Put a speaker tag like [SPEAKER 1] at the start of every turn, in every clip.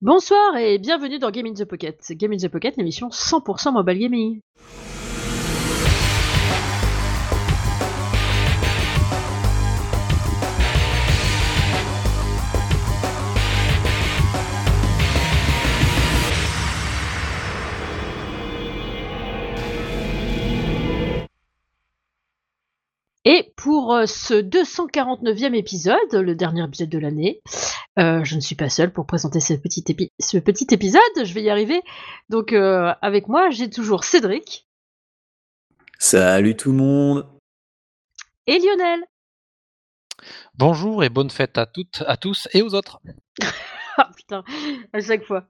[SPEAKER 1] Bonsoir et bienvenue dans Game in the Pocket. Game in the Pocket, l'émission 100% mobile gaming. Et pour euh, ce 249e épisode, le dernier épisode de l'année, euh, je ne suis pas seule pour présenter ce petit, épi- ce petit épisode, je vais y arriver. Donc euh, avec moi, j'ai toujours Cédric
[SPEAKER 2] Salut tout le monde.
[SPEAKER 1] et Lionel.
[SPEAKER 3] Bonjour et bonne fête à toutes, à tous et aux autres.
[SPEAKER 1] Ah putain, à chaque fois.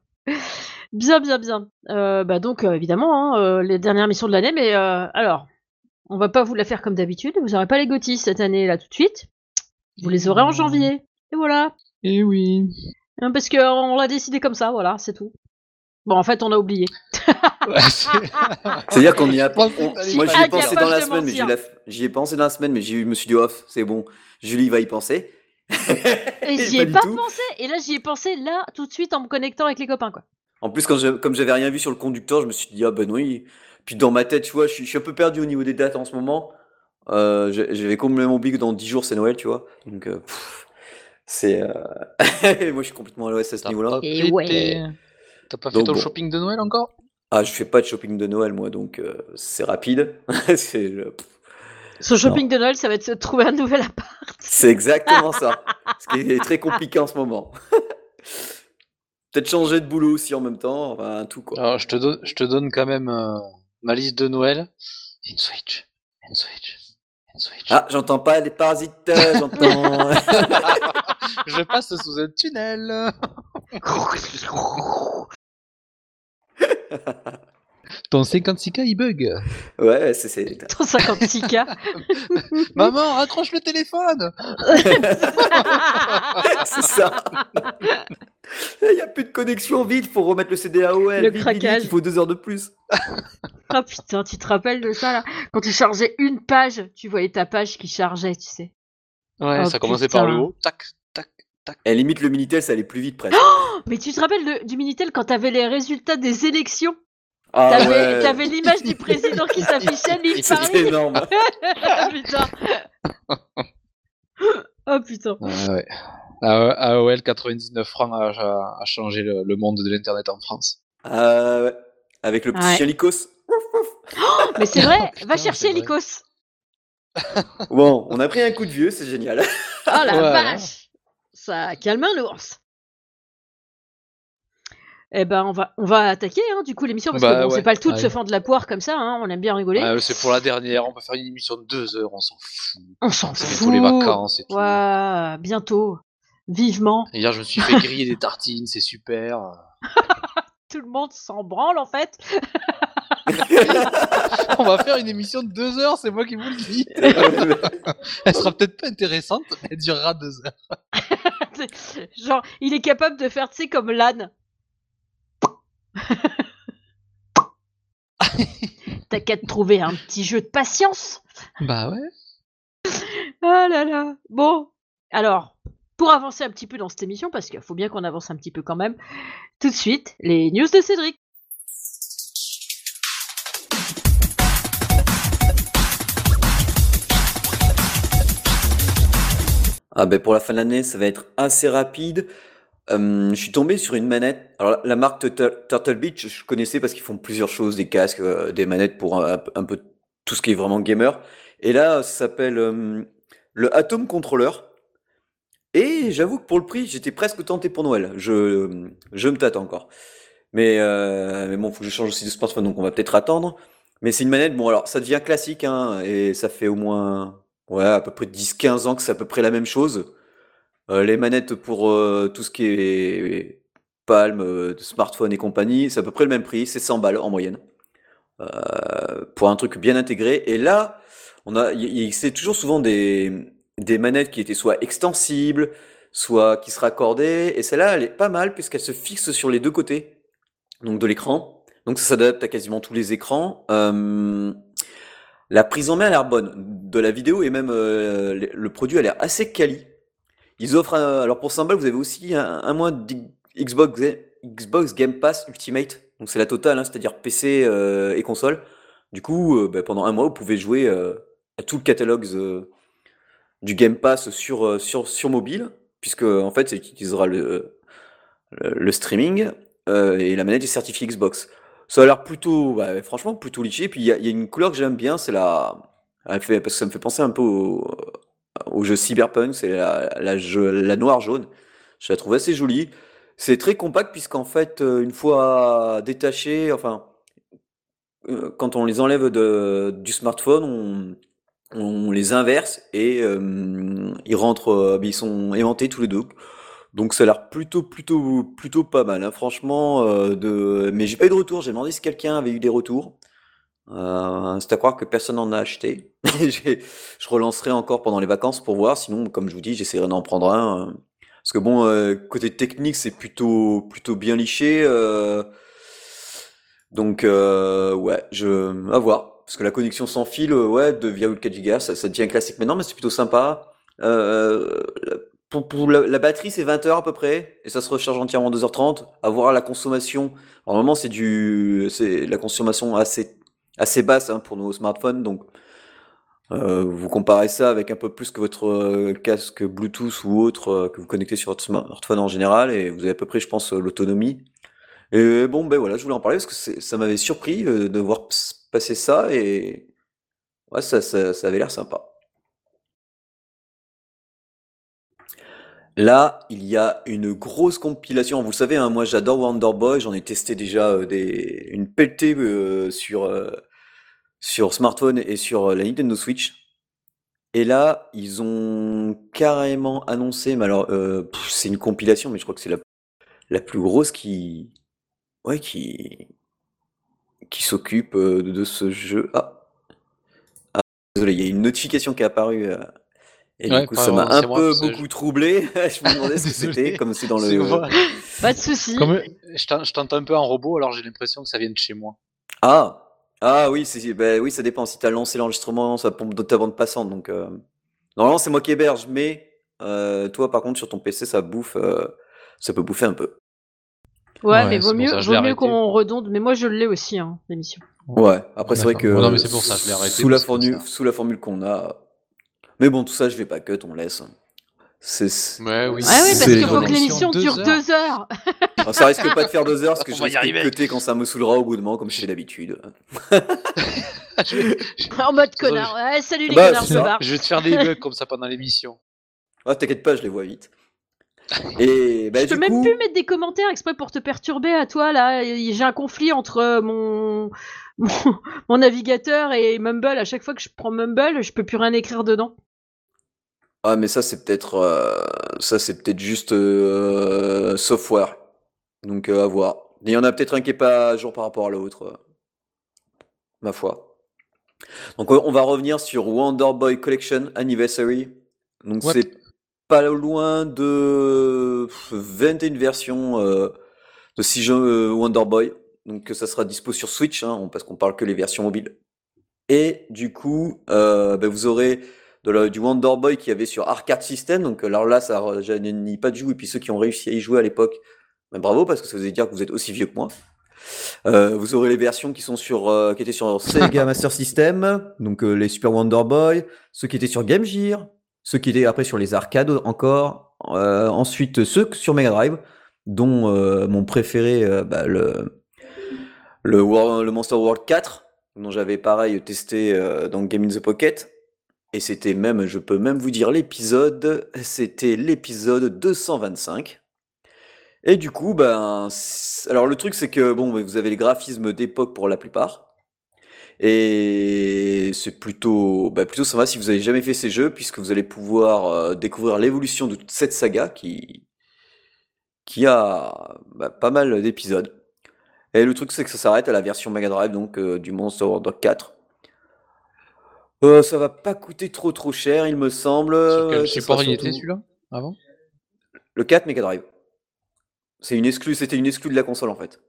[SPEAKER 1] Bien, bien, bien. Euh, bah donc euh, évidemment, hein, euh, les dernières missions de l'année, mais euh, alors, on va pas vous la faire comme d'habitude. Vous n'aurez pas les GOTY cette année là tout de suite. Vous les aurez en janvier. Et voilà.
[SPEAKER 3] Et oui.
[SPEAKER 1] Hein, Parce qu'on l'a décidé comme ça, voilà, c'est tout. Bon, en fait, on a oublié.
[SPEAKER 2] C'est-à-dire qu'on y a on-
[SPEAKER 3] c'est-
[SPEAKER 2] Moi, j'y ai pensé
[SPEAKER 1] pas
[SPEAKER 2] dans la semaine, mais j'y
[SPEAKER 1] mentir.
[SPEAKER 2] la- j'y ai pensé dans la semaine, mais j'ai- je me suis dit off, c'est bon. Julie va y penser.
[SPEAKER 1] Et j'y
[SPEAKER 2] Pas
[SPEAKER 1] ai pas pensé. Et là, j'y ai pensé là, tout de suite, en me connectant avec les copains, quoi.
[SPEAKER 2] En plus, quand je- comme j'avais rien vu sur le conducteur, je me suis dit ah ben oui. Puis dans ma tête, tu vois, je suis, je suis un peu perdu au niveau des dates en ce moment. Euh, J'avais complètement oublié que dans 10 jours c'est Noël, tu vois. Donc euh, c'est. euh, moi, je suis complètement à l'ouest à ce niveau-là.
[SPEAKER 1] Et ouais.
[SPEAKER 3] T'as pas fait
[SPEAKER 2] Donc
[SPEAKER 3] ton
[SPEAKER 2] bon.
[SPEAKER 3] shopping de Noël encore?
[SPEAKER 2] Ah, je fais pas de shopping de Noël, moi, donc euh, c'est rapide. c'est euh,
[SPEAKER 1] Ce shopping de Noël, ça va être de trouver un nouvel appart.
[SPEAKER 2] C'est exactement ça. Ce qui est très compliqué en ce moment. Peut-être changer de boulot aussi en même temps, enfin tout quoi.
[SPEAKER 3] Alors, je te donne, je te donne quand même euh, ma liste de Noël. Une Switch, une Switch, une Switch.
[SPEAKER 2] Ah, j'entends pas les parasites, j'entends.
[SPEAKER 3] Je passe sous un tunnel. Ton 56K il bug.
[SPEAKER 2] ouais, c'est c'est.
[SPEAKER 1] 156K.
[SPEAKER 3] Maman, raccroche le téléphone.
[SPEAKER 2] c'est ça. Il n'y a plus de connexion vite, faut remettre le CD AOL.
[SPEAKER 1] Le
[SPEAKER 2] vite,
[SPEAKER 1] craquage.
[SPEAKER 2] vite, Il faut deux heures de plus.
[SPEAKER 1] Ah putain, tu te rappelles de ça là? Quand tu chargeais une page, tu voyais ta page qui chargeait, tu sais.
[SPEAKER 3] Ouais,
[SPEAKER 1] Oh,
[SPEAKER 3] ça commençait par le haut. Tac, tac, tac.
[SPEAKER 2] Et limite le Minitel, ça allait plus vite presque.
[SPEAKER 1] Oh, Mais tu te rappelles de- du Minitel quand t'avais les résultats des élections?
[SPEAKER 2] Ah
[SPEAKER 1] T'avais
[SPEAKER 2] ouais.
[SPEAKER 1] l'image du président qui s'affichait, l'île
[SPEAKER 2] C'était
[SPEAKER 1] Paris.
[SPEAKER 2] énorme.
[SPEAKER 1] Ah, putain. Oh putain.
[SPEAKER 3] Ah ouais. A- AOL 99 francs a, a- a changé le, le monde de l'internet en France.
[SPEAKER 2] Ah ouais. Avec le petit
[SPEAKER 1] Ouais.
[SPEAKER 2] chien Lycos.
[SPEAKER 1] Mais c'est vrai,
[SPEAKER 3] Putain,
[SPEAKER 1] va chercher
[SPEAKER 3] vrai.
[SPEAKER 1] l'Icos.
[SPEAKER 2] Bon, on a pris un coup de vieux, c'est génial.
[SPEAKER 1] Oh la vache Ça calme un ours. Eh ben, on va, on va attaquer, hein, du coup, l'émission, parce
[SPEAKER 3] Bah
[SPEAKER 1] que bon, c'est
[SPEAKER 3] ouais,
[SPEAKER 1] pas le tout de se
[SPEAKER 3] allez.
[SPEAKER 1] fendre la poire comme ça, hein, on aime bien rigoler.
[SPEAKER 3] Ah, c'est pour la dernière, on peut faire une émission de deux heures, on s'en fout.
[SPEAKER 1] on s'en
[SPEAKER 3] C'est
[SPEAKER 1] fout.
[SPEAKER 3] bientôt les vacances et tout.
[SPEAKER 1] Ouais, bientôt. Vivement.
[SPEAKER 3] Hier, je me suis fait griller des tartines, c'est super.
[SPEAKER 1] Tout le monde s'en branle, en fait.
[SPEAKER 3] On va faire une émission de deux heures, c'est moi qui vous le dis. Elle sera peut-être pas intéressante, mais elle durera deux heures.
[SPEAKER 1] Genre, il est capable de faire, tu sais, comme l'âne. T'as qu'à te trouver un petit jeu de patience.
[SPEAKER 3] Bah ouais.
[SPEAKER 1] Ah là là. Bon, alors, pour avancer un petit peu dans cette émission, parce qu'il faut bien qu'on avance un petit peu quand même, tout de suite, les news de Cédric.
[SPEAKER 2] Ah ben pour la fin de l'année, ça va être assez rapide. Euh, je suis tombé sur une manette. Alors la- marque Turtle, Beach, je connaissais parce qu'ils font plusieurs choses, des casques, euh, des manettes pour un, peu tout ce qui est vraiment gamer. Et là, ça s'appelle euh, le Atom Controller. Et j'avoue que pour le prix, j'étais presque tenté pour Noël. Je, je me tâte encore. Mais, mais bon, faut que je change aussi de smartphone, donc on va peut-être attendre. Mais c'est une manette, bon alors ça devient classique, hein, et ça fait au moins ouais, à peu près 10-15 ans que c'est à peu près la même chose. Euh, les manettes pour euh, tout ce qui est Palm, euh, smartphone et compagnie, c'est à peu près le même prix, c'est 100 balles en moyenne. Pour un truc bien intégré. Et là, on a, c'est toujours souvent des, des manettes qui étaient soit extensibles, soit qui se raccordaient. Et celle-là, elle est pas mal puisqu'elle se fixe sur les deux côtés, donc de l'écran. Donc ça s'adapte à quasiment tous les écrans. La prise en main a l'air bonne de la vidéo et même le produit a l'air assez quali. Ils offrent, un- alors pour 100 balles, vous avez aussi un, mois d'Xbox, Xbox Game Pass Ultimate. Donc c'est la totale, hein, c'est-à-dire PC euh, et console. Du coup, euh, bah, pendant un mois, vous pouvez jouer euh, à tout le catalogue euh, du Game Pass sur, euh, sur, sur mobile, puisque en fait, c'est utilisera le, le, streaming euh, et la manette est certifiée Xbox. Ça a l'air plutôt, bah, franchement, plutôt liché. Puis il y a, une couleur que j'aime bien, c'est la, parce que ça me fait penser un peu au, au jeu Cyberpunk, c'est la, la, noire jaune. Je la trouve assez jolie. C'est très compact puisqu'en fait, euh, une fois détaché, enfin, euh, quand on les enlève de, du smartphone, on, les inverse et euh, ils rentrent, ils sont aimantés tous les deux. Donc ça a l'air plutôt, plutôt, plutôt pas mal, hein, franchement. Mais j'ai pas eu de retour. J'ai demandé si quelqu'un avait eu des retours. Euh, c'est à croire que personne n'en a acheté. Je relancerai encore pendant les vacances pour voir. Sinon, comme je vous dis, j'essaierai d'en prendre un. euh, Parce que bon, euh, côté technique, c'est plutôt, plutôt bien liché. donc, ouais, je, à voir. Parce que la connexion sans fil, euh, ouais, de via 4 Go, ça, ça devient classique maintenant, mais c'est plutôt sympa. Euh, pour, la, la batterie, c'est 20 heures à peu près, et ça se recharge entièrement en 2h30. À voir la consommation. Normalement, c'est du, c'est la consommation assez, assez basse hein, pour nos smartphones, donc euh, vous comparez ça avec un peu plus que votre euh, casque Bluetooth ou autre euh, que vous connectez sur votre smartphone en général, et vous avez à peu près, je pense, l'autonomie. Et bon, ben voilà, je voulais en parler parce que ça m'avait surpris de voir passer ça et ouais, ça, ça, ça avait l'air sympa. Là, il y a une grosse compilation. Vous savez, hein, moi j'adore Wonder Boy, j'en ai testé déjà des, une pelletée sur, sur smartphone et sur euh, la Nintendo Switch. Et là, ils ont carrément annoncé, mais alors euh, c'est une compilation, mais je crois que c'est la, la plus grosse qui, ouais, qui, qui s'occupe euh, de ce jeu. Ah, ah, désolé, il y a une notification qui est apparue. euh, et
[SPEAKER 3] Ouais,
[SPEAKER 2] du coup, ça m'a un
[SPEAKER 3] moi,
[SPEAKER 2] peu beaucoup troublé. je me demandais ce que c'était, comme c'est dans le.
[SPEAKER 1] Pas de souci.
[SPEAKER 3] Comme je t'entends un peu en robot, alors j'ai l'impression que ça vient de chez moi.
[SPEAKER 2] Ah, ah oui, c'est, ben oui, ça dépend. Si t'as lancé l'enregistrement, ça pompe dans ta bande passante. Donc, euh, normalement, c'est moi qui héberge, mais euh, toi, par contre, sur ton PC, ça bouffe, euh, ça peut bouffer un peu.
[SPEAKER 1] Ouais,
[SPEAKER 3] Ouais,
[SPEAKER 1] mais
[SPEAKER 3] c'est
[SPEAKER 1] vaut
[SPEAKER 3] pour
[SPEAKER 1] mieux,
[SPEAKER 3] ça, je
[SPEAKER 1] vaut mieux
[SPEAKER 3] arrêté.
[SPEAKER 1] qu'on redonde. Mais moi, je l'ai aussi, hein, l'émission.
[SPEAKER 2] Ouais. Après, c'est vrai que.
[SPEAKER 3] Ouais, non, mais c'est pour ça, je l'ai arrêté
[SPEAKER 2] sous la
[SPEAKER 3] parce que
[SPEAKER 2] formule,
[SPEAKER 3] ça-
[SPEAKER 2] sous la formule qu'on a. Mais bon, tout ça, je vais pas cut, on laisse. C'est,
[SPEAKER 3] Ouais, oui.
[SPEAKER 1] Ouais, oui, parce qu'il faut que l'émission dure
[SPEAKER 3] deux
[SPEAKER 1] deux heures.
[SPEAKER 2] Alors, ça risque pas de faire deux heures parce que
[SPEAKER 3] On
[SPEAKER 2] je
[SPEAKER 3] va y
[SPEAKER 2] de
[SPEAKER 3] arriver.
[SPEAKER 2] cutter quand ça me saoulera au bout de moment, comme je
[SPEAKER 3] je, vais,
[SPEAKER 1] en mode connard. Ouais, salut les
[SPEAKER 2] Bah,
[SPEAKER 1] connards, je barre.
[SPEAKER 3] je vais te faire des bugs comme ça pendant l'émission.
[SPEAKER 2] Ah, t'inquiète pas, je les vois vite. Et bah,
[SPEAKER 1] je peux
[SPEAKER 2] du
[SPEAKER 1] même
[SPEAKER 2] coup,
[SPEAKER 1] plus mettre des commentaires exprès pour te perturber à toi là. J'ai un conflit entre mon... mon mon navigateur et Mumble. À chaque fois que je prends Mumble, je peux plus rien écrire dedans.
[SPEAKER 2] Ah, mais ça, c'est peut-être, euh, ça, c'est peut-être juste euh, software. Donc, euh, à voir. Il y en a peut-être un qui est pas à jour par rapport à l'autre, ma foi. Donc, on va revenir sur Wonder Boy Collection Anniversary. Donc,
[SPEAKER 3] What
[SPEAKER 2] c'est pas loin de 21 versions de 6 jeux Wonder Boy. Donc, ça sera dispo sur Switch, hein, parce qu'on parle que les versions mobiles. Et du coup, ben, vous aurez de du Wonder Boy qu'il y avait sur Arcade System. Donc alors là, ça nie pas du tout. Et puis ceux qui ont réussi à y jouer à l'époque, ben, bravo, parce que ça veut dire que vous êtes aussi vieux que moi. Euh, vous aurez les versions qui sont sur, euh, qui étaient sur Sega Master System, donc euh, les Super Wonder Boy, ceux qui étaient sur Game Gear, ceux qui étaient après sur les arcades encore, euh, ensuite ceux sur Mega Drive, dont euh, mon préféré, euh, bah, le, le, War- le Monster World 4, dont j'avais pareil testé euh, dans Game in the Pocket. Et c'était même, je peux même vous dire l'épisode, c'était l'épisode 225. Et du coup, ben, alors le truc c'est que bon, vous avez les graphismes d'époque pour la plupart. Et c'est plutôt, bah, plutôt sympa si vous avez jamais fait ces jeux, puisque vous allez pouvoir euh, découvrir l'évolution de toute cette saga qui, qui a bah, pas mal d'épisodes. Et le truc c'est que ça s'arrête à la version Mega Drive, donc euh, du Monster World 4. Euh, ça va pas coûter trop trop cher, il me semble.
[SPEAKER 3] Sur quel
[SPEAKER 2] Euh, ça
[SPEAKER 3] support
[SPEAKER 2] sera
[SPEAKER 3] il était celui-là Avant?
[SPEAKER 2] Le 4 Mega Drive. C'est une exclue, c'était une exclue de la console en fait.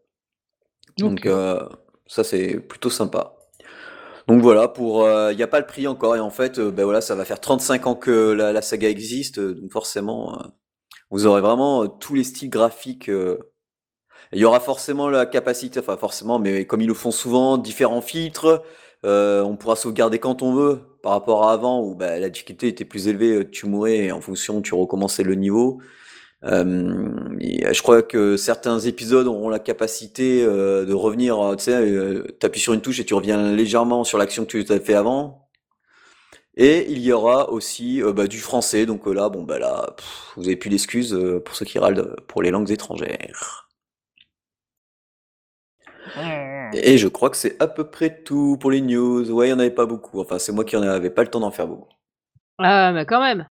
[SPEAKER 2] Donc euh, ça c'est plutôt sympa. Donc voilà, pour il n'y a pas le prix encore et en fait euh, ben voilà, ça va faire 35 ans que la, la saga existe, euh, donc forcément euh, vous aurez vraiment euh, tous les styles graphiques euh, Il y aura forcément la capacité, enfin forcément, mais comme ils le font souvent, différents filtres. Euh, on pourra sauvegarder quand on veut par rapport à avant où bah, la difficulté était plus élevée, tu mourais en fonction tu recommençais le niveau. Euh, je crois que certains épisodes auront la capacité euh, de revenir, tu sais, euh, t'appuies sur une touche et tu reviens légèrement sur l'action que tu as fait avant. Et il y aura aussi bah, du français, donc là, bon bah là, vous avez plus d'excuses pour ceux qui râlent pour les langues étrangères. Et je crois que c'est à peu près tout pour les news. Ouais, il n'y en avait pas beaucoup. Enfin, c'est moi qui n'avais pas le temps d'en faire beaucoup.
[SPEAKER 1] Ah, mais quand même.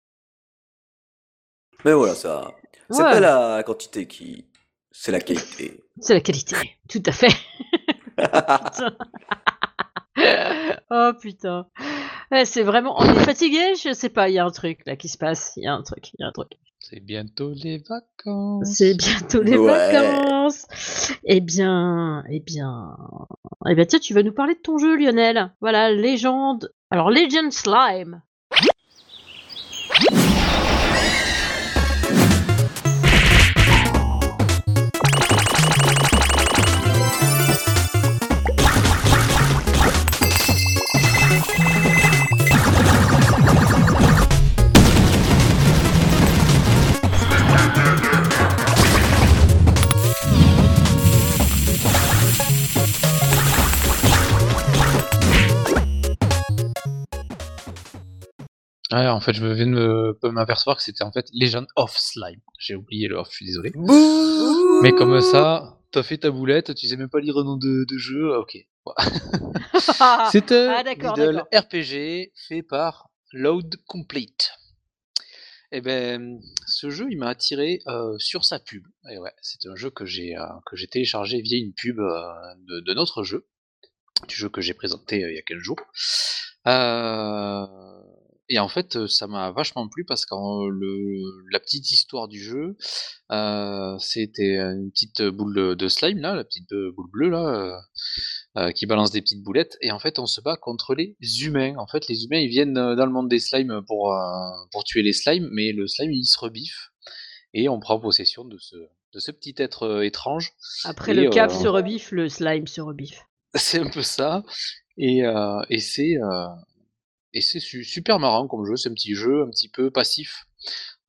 [SPEAKER 2] Mais voilà, ça. C'est pas la quantité qui. C'est la qualité.
[SPEAKER 1] C'est la qualité, tout à fait. oh putain. c'est vraiment. On est fatigué? Je sais pas, il y a un truc là qui se passe. Il y a un truc, il y a un truc.
[SPEAKER 3] C'est bientôt les vacances.
[SPEAKER 1] C'est bientôt les vacances. Eh bien, eh bien, eh bien, tiens, tu vas nous parler de ton jeu, Lionel. Voilà, légende. Alors, Legend Slime.
[SPEAKER 3] Ouais, en fait, je viens de m'apercevoir que c'était en fait Legend of Slime. J'ai oublié le off, je suis désolé. Mais comme ça, t'as fait ta boulette, tu sais même pas lire le nom de, jeu, ah, ok. c'est un ah, RPG fait par Load Complete. Et eh ben, ce jeu, il m'a attiré euh, sur sa pub. Et ouais, c'est un jeu que j'ai euh, que j'ai téléchargé via une pub euh, de, de, notre jeu, du jeu que j'ai présenté il y a quelques jours. Euh, et en fait, ça m'a vachement plu parce que le la petite histoire du jeu, c'était une petite boule de slime là, la petite, boule bleue là, qui balance des petites boulettes et en fait, on se bat contre les humains. En fait, les humains, ils viennent, dans le monde des slimes pour, pour tuer les slimes, mais le slime, il se rebiffe et on prend possession de ce de ce petit être, étrange
[SPEAKER 1] Après le cap se rebiffe, le slime se rebiffe.
[SPEAKER 3] C'est un peu ça et et c'est, et c'est super marrant comme jeu, c'est un petit jeu un petit peu passif.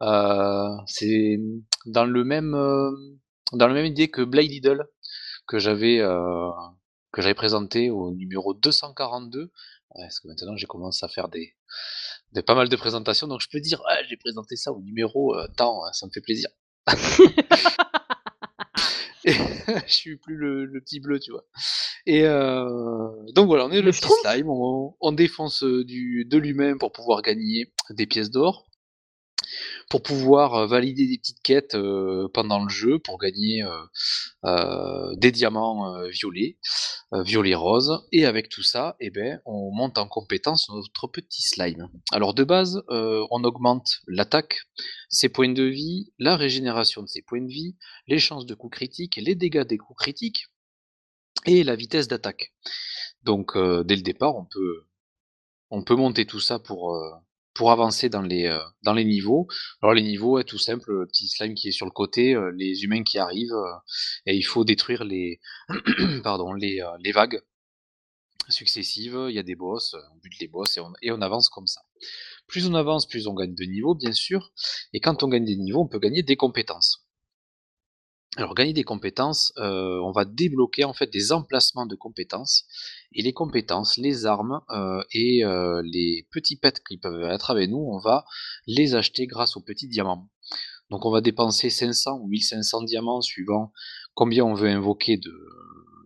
[SPEAKER 3] Euh, c'est dans le même euh, dans la même idée que Blade Idol que j'avais euh, que j'avais présenté au numéro 242. Parce que maintenant j'ai commencé à faire des, des, pas mal de présentations, donc je peux dire j'ai présenté ça au numéro tant, hein, ça me fait plaisir. je suis plus le, petit bleu, tu vois. Et euh, donc voilà, on est le, petit slime, on, défonce euh, du, de l'humain pour pouvoir gagner des pièces d'or pour pouvoir euh, valider des petites quêtes euh, pendant le jeu, pour gagner euh, des diamants violets, violets roses, et avec tout ça, eh ben, on monte en compétence notre petit slime. Alors de base, on augmente l'attaque, ses points de vie, la régénération de ses points de vie, les chances de coups critiques, les dégâts des coups critiques, et la vitesse d'attaque. Donc dès le départ, on peut, on peut monter tout ça pour, pour avancer dans les, euh, dans les niveaux. Alors les niveaux, est tout simple, le petit slime qui est sur le côté, euh, les humains qui arrivent, euh, et il faut détruire les vagues successives. Il y a des boss, on bute les boss et on, et on avance comme ça. Plus on avance, plus on gagne de niveaux, bien sûr. Et quand on gagne des niveaux, on peut gagner des compétences. Alors gagner des compétences, euh, on va débloquer en fait des emplacements de compétences et les compétences, les armes euh, et euh, les petits pets qui peuvent être avec nous, on va les acheter grâce aux petits diamants. Donc on va dépenser 500 ou 1500 diamants suivant combien on veut invoquer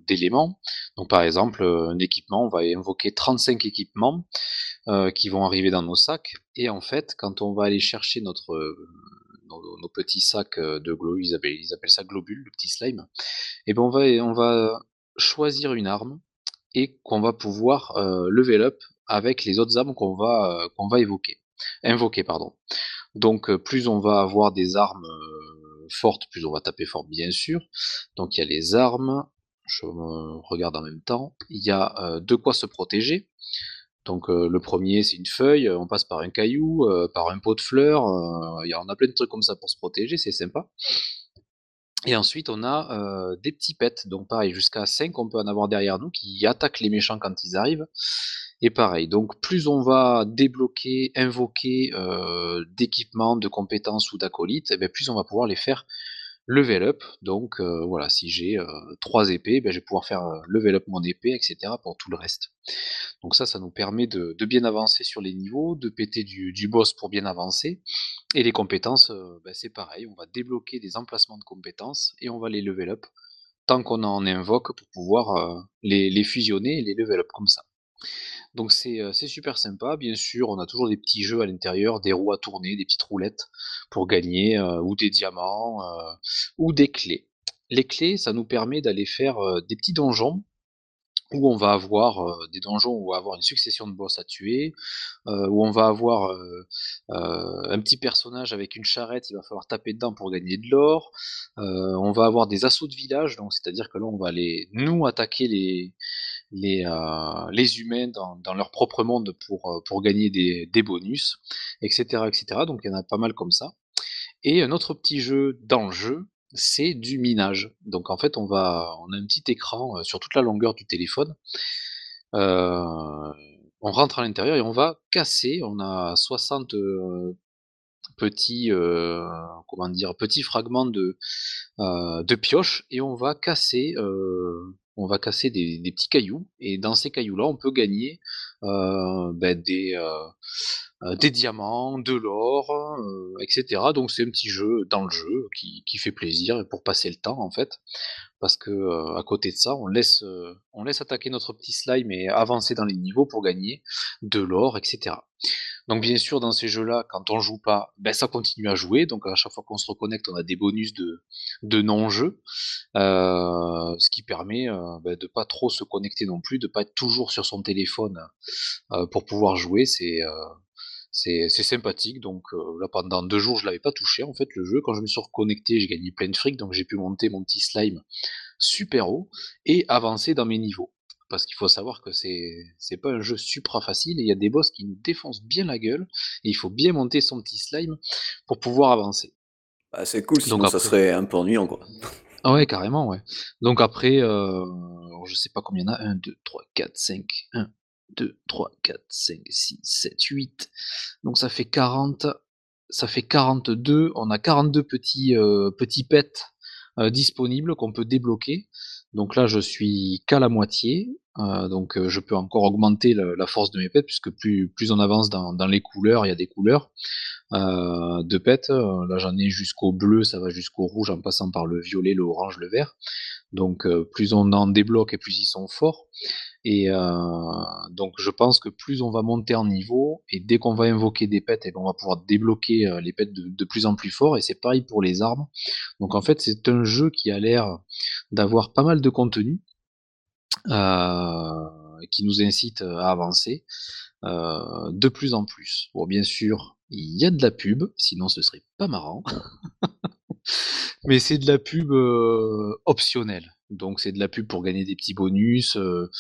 [SPEAKER 3] d'éléments. Donc par exemple, un équipement, on va invoquer 35 équipements qui vont arriver dans nos sacs. Et en fait, quand on va aller chercher notre nos, petits sacs euh, de glow, ils appellent, ça globule, le petit slime, et ben on va, on va choisir une arme et qu'on va pouvoir euh, level up avec les autres armes qu'on va, euh, qu'on va évoquer, invoquer. Pardon. Donc plus on va avoir des armes fortes, plus on va taper fort bien sûr. Donc il y a les armes, je regarde en même temps, il y a de quoi se protéger. Donc euh, le premier, c'est une feuille, on passe par un caillou, euh, par un pot de fleurs, euh, y on a plein de trucs comme ça pour se protéger, c'est sympa. Et ensuite, on a des petits pets, donc pareil, jusqu'à 5, on peut en avoir derrière nous qui attaquent les méchants quand ils arrivent. Et pareil, donc plus on va débloquer, invoquer d'équipements, de compétences ou d'acolytes, et bien plus on va pouvoir les faire level up. Donc voilà, si j'ai trois épées, ben, je vais pouvoir faire level up mon épée, etc. pour tout le reste. Donc ça, ça nous permet de, bien avancer sur les niveaux, de péter du, boss pour bien avancer. Et les compétences, ben, c'est pareil, on va débloquer des emplacements de compétences et on va les level up tant qu'on en invoque pour pouvoir les, les fusionner et les level up comme ça. Donc c'est super sympa. Bien sûr, on a toujours des petits jeux à l'intérieur, des roues à tourner, des petites roulettes pour gagner, ou des diamants, ou des clés. Les clés, ça nous permet d'aller faire des petits donjons où on va avoir des donjons où on va avoir une succession de boss à tuer, où on va avoir un petit personnage avec une charrette, il va falloir taper dedans pour gagner de l'or. on va avoir des assauts de village, donc c'est-à-dire que là on va aller nous attaquer les, les, les humains dans, leur propre monde pour, pour gagner des, bonus, etc., etc. Donc il y en a pas mal comme ça. Et un autre petit jeu dans le jeu, c'est du minage. Donc en fait, on va, on a un petit écran sur toute la longueur du téléphone. Euh, on rentre à l'intérieur et on va casser. On a 60 petits, euh, comment dire, petits fragments de, euh, de pioche et on va casser on va casser des, petits cailloux, et dans ces cailloux-là, on peut gagner euh, ben, des, euh, euh, des diamants, de l'or, etc. Donc c'est un petit jeu dans le jeu qui, fait plaisir pour passer le temps en fait, parce que à côté de ça, on laisse attaquer notre petit slime et avancer dans les niveaux pour gagner de l'or, etc. Donc bien sûr, dans ces jeux-là, quand on joue pas, ben, ça continue à jouer. Donc à chaque fois qu'on se reconnecte, on a des bonus de, non-jeu, euh, ce qui permet euh, ben, de pas trop se connecter non plus, de pas être toujours sur son téléphone euh, pour pouvoir jouer. C'est c'est sympathique. Donc là, pendant deux jours, je l'avais pas touché en fait le jeu. Quand je me suis reconnecté, j'ai gagné plein de fric, donc j'ai pu monter mon petit slime super haut et avancer dans mes niveaux parce qu'il faut savoir que c'est c'est pas un jeu supra facile et il y a des boss qui nous défoncent bien la gueule et il faut bien monter son petit slime pour pouvoir avancer.
[SPEAKER 2] Bah, c'est cool, sinon ça serait un peu ennuyant quoi.
[SPEAKER 3] Ah ouais, carrément, ouais. Donc après, euh, je sais pas combien il y en a, 1, 2, 3, 4, 5, 1, 2, 3, 4, 5, 6, 7, 8. Donc ça fait 40, ça fait 42, on a 42 petits, euh, petits pets euh, disponibles qu'on peut débloquer. Donc là, je suis qu'à la moitié. Euh, donc euh, je peux encore augmenter la force de mes pets, puisque plus, plus on avance dans, les couleurs, il y a des couleurs euh, de pets. Là, j'en ai jusqu'au bleu, ça va jusqu'au rouge, en passant par le violet, le orange, le vert. Donc plus on en débloque et plus ils sont forts. Et euh, donc je pense que plus on va monter en niveau, et dès qu'on va invoquer des pets, et eh ben, on va pouvoir débloquer euh, les pets de, plus en plus forts, et c'est pareil pour les armes. Donc en fait c'est un jeu qui a l'air d'avoir pas mal de contenu, euh, qui nous incite à avancer de plus en plus. Bon bien sûr, il y a de la pub, sinon ce serait pas marrant. Mais c'est de la pub optionnelle. Donc c'est de la pub pour gagner des petits bonus. Euh,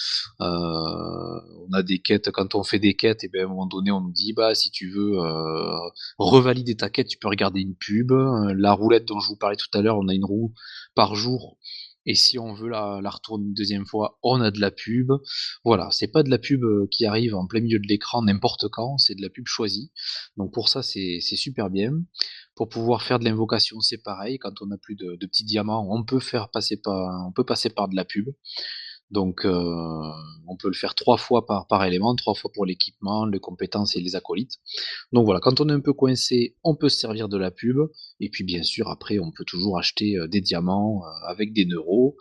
[SPEAKER 3] euh, on a des quêtes, quand on fait des quêtes, et bien à un moment donné on nous dit bah si tu veux euh, revalider ta quête, tu peux regarder une pub. La roulette dont je vous parlais tout à l'heure, on a une roue par jour. Et si on veut la, retourner une deuxième fois, on a de la pub. Voilà, c'est pas de la pub qui arrive en plein milieu de l'écran n'importe quand, c'est de la pub choisie. Donc pour ça c'est super bien. Pour pouvoir faire de l'invocation, c'est pareil. Quand on n'a plus de, petits diamants, on peut faire passer par, on peut passer par de la pub. Donc, euh, on peut le faire trois fois par, par élément, trois fois pour l'équipement, les compétences et les acolytes. Donc voilà, quand on est un peu coincé, on peut se servir de la pub. Et puis bien sûr, après, on peut toujours acheter euh, des diamants euh, avec des neuros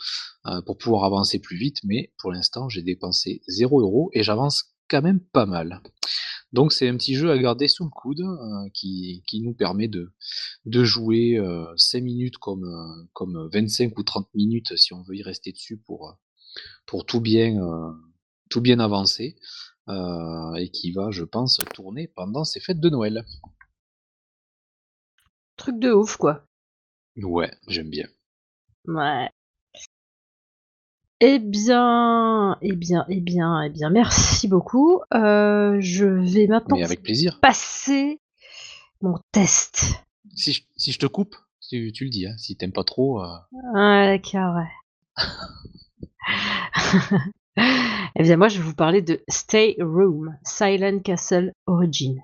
[SPEAKER 3] pour pouvoir avancer plus vite. Mais pour l'instant, j'ai dépensé 0 euros et j'avance quand même pas mal. Donc c'est un petit jeu à garder sous le coude euh, qui, nous permet de, de jouer euh, 5 minutes comme, comme 25 ou 30 minutes si on veut y rester dessus pour, pour tout, bien, euh, tout bien avancer et qui va, je pense, tourner pendant ces fêtes de Noël.
[SPEAKER 1] Truc de ouf, quoi.
[SPEAKER 3] Ouais, j'aime bien.
[SPEAKER 1] Ouais. Eh bien, eh bien, eh bien, eh bien, merci beaucoup. Euh, je vais maintenant
[SPEAKER 3] avec plaisir.
[SPEAKER 1] passer mon test.
[SPEAKER 3] Si je, si je te coupe, Tu, tu le dis, hein, si t'aimes pas trop. Euh...
[SPEAKER 1] Ouais, d'accord, ouais. Eh bien, moi, je vais vous parler de Stay Room, Silent Castle Origin.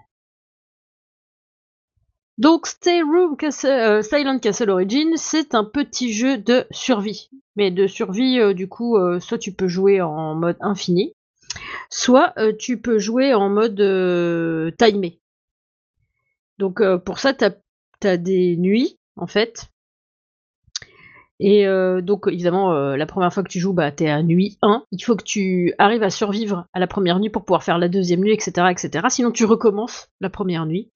[SPEAKER 1] Donc, Stay Room Castle, euh, Silent Castle Origin, c'est un petit jeu de survie. Mais de survie, euh, du coup, euh, soit tu peux jouer en mode infini, soit tu peux jouer en mode timé. Donc, pour ça, tu as, des nuits, en fait. Et donc, évidemment, la première fois que tu joues, bah, tu es à nuit 1. Il faut que tu arrives à survivre à la première nuit pour pouvoir faire la deuxième nuit, etc. etc. Sinon, tu recommences la première nuit.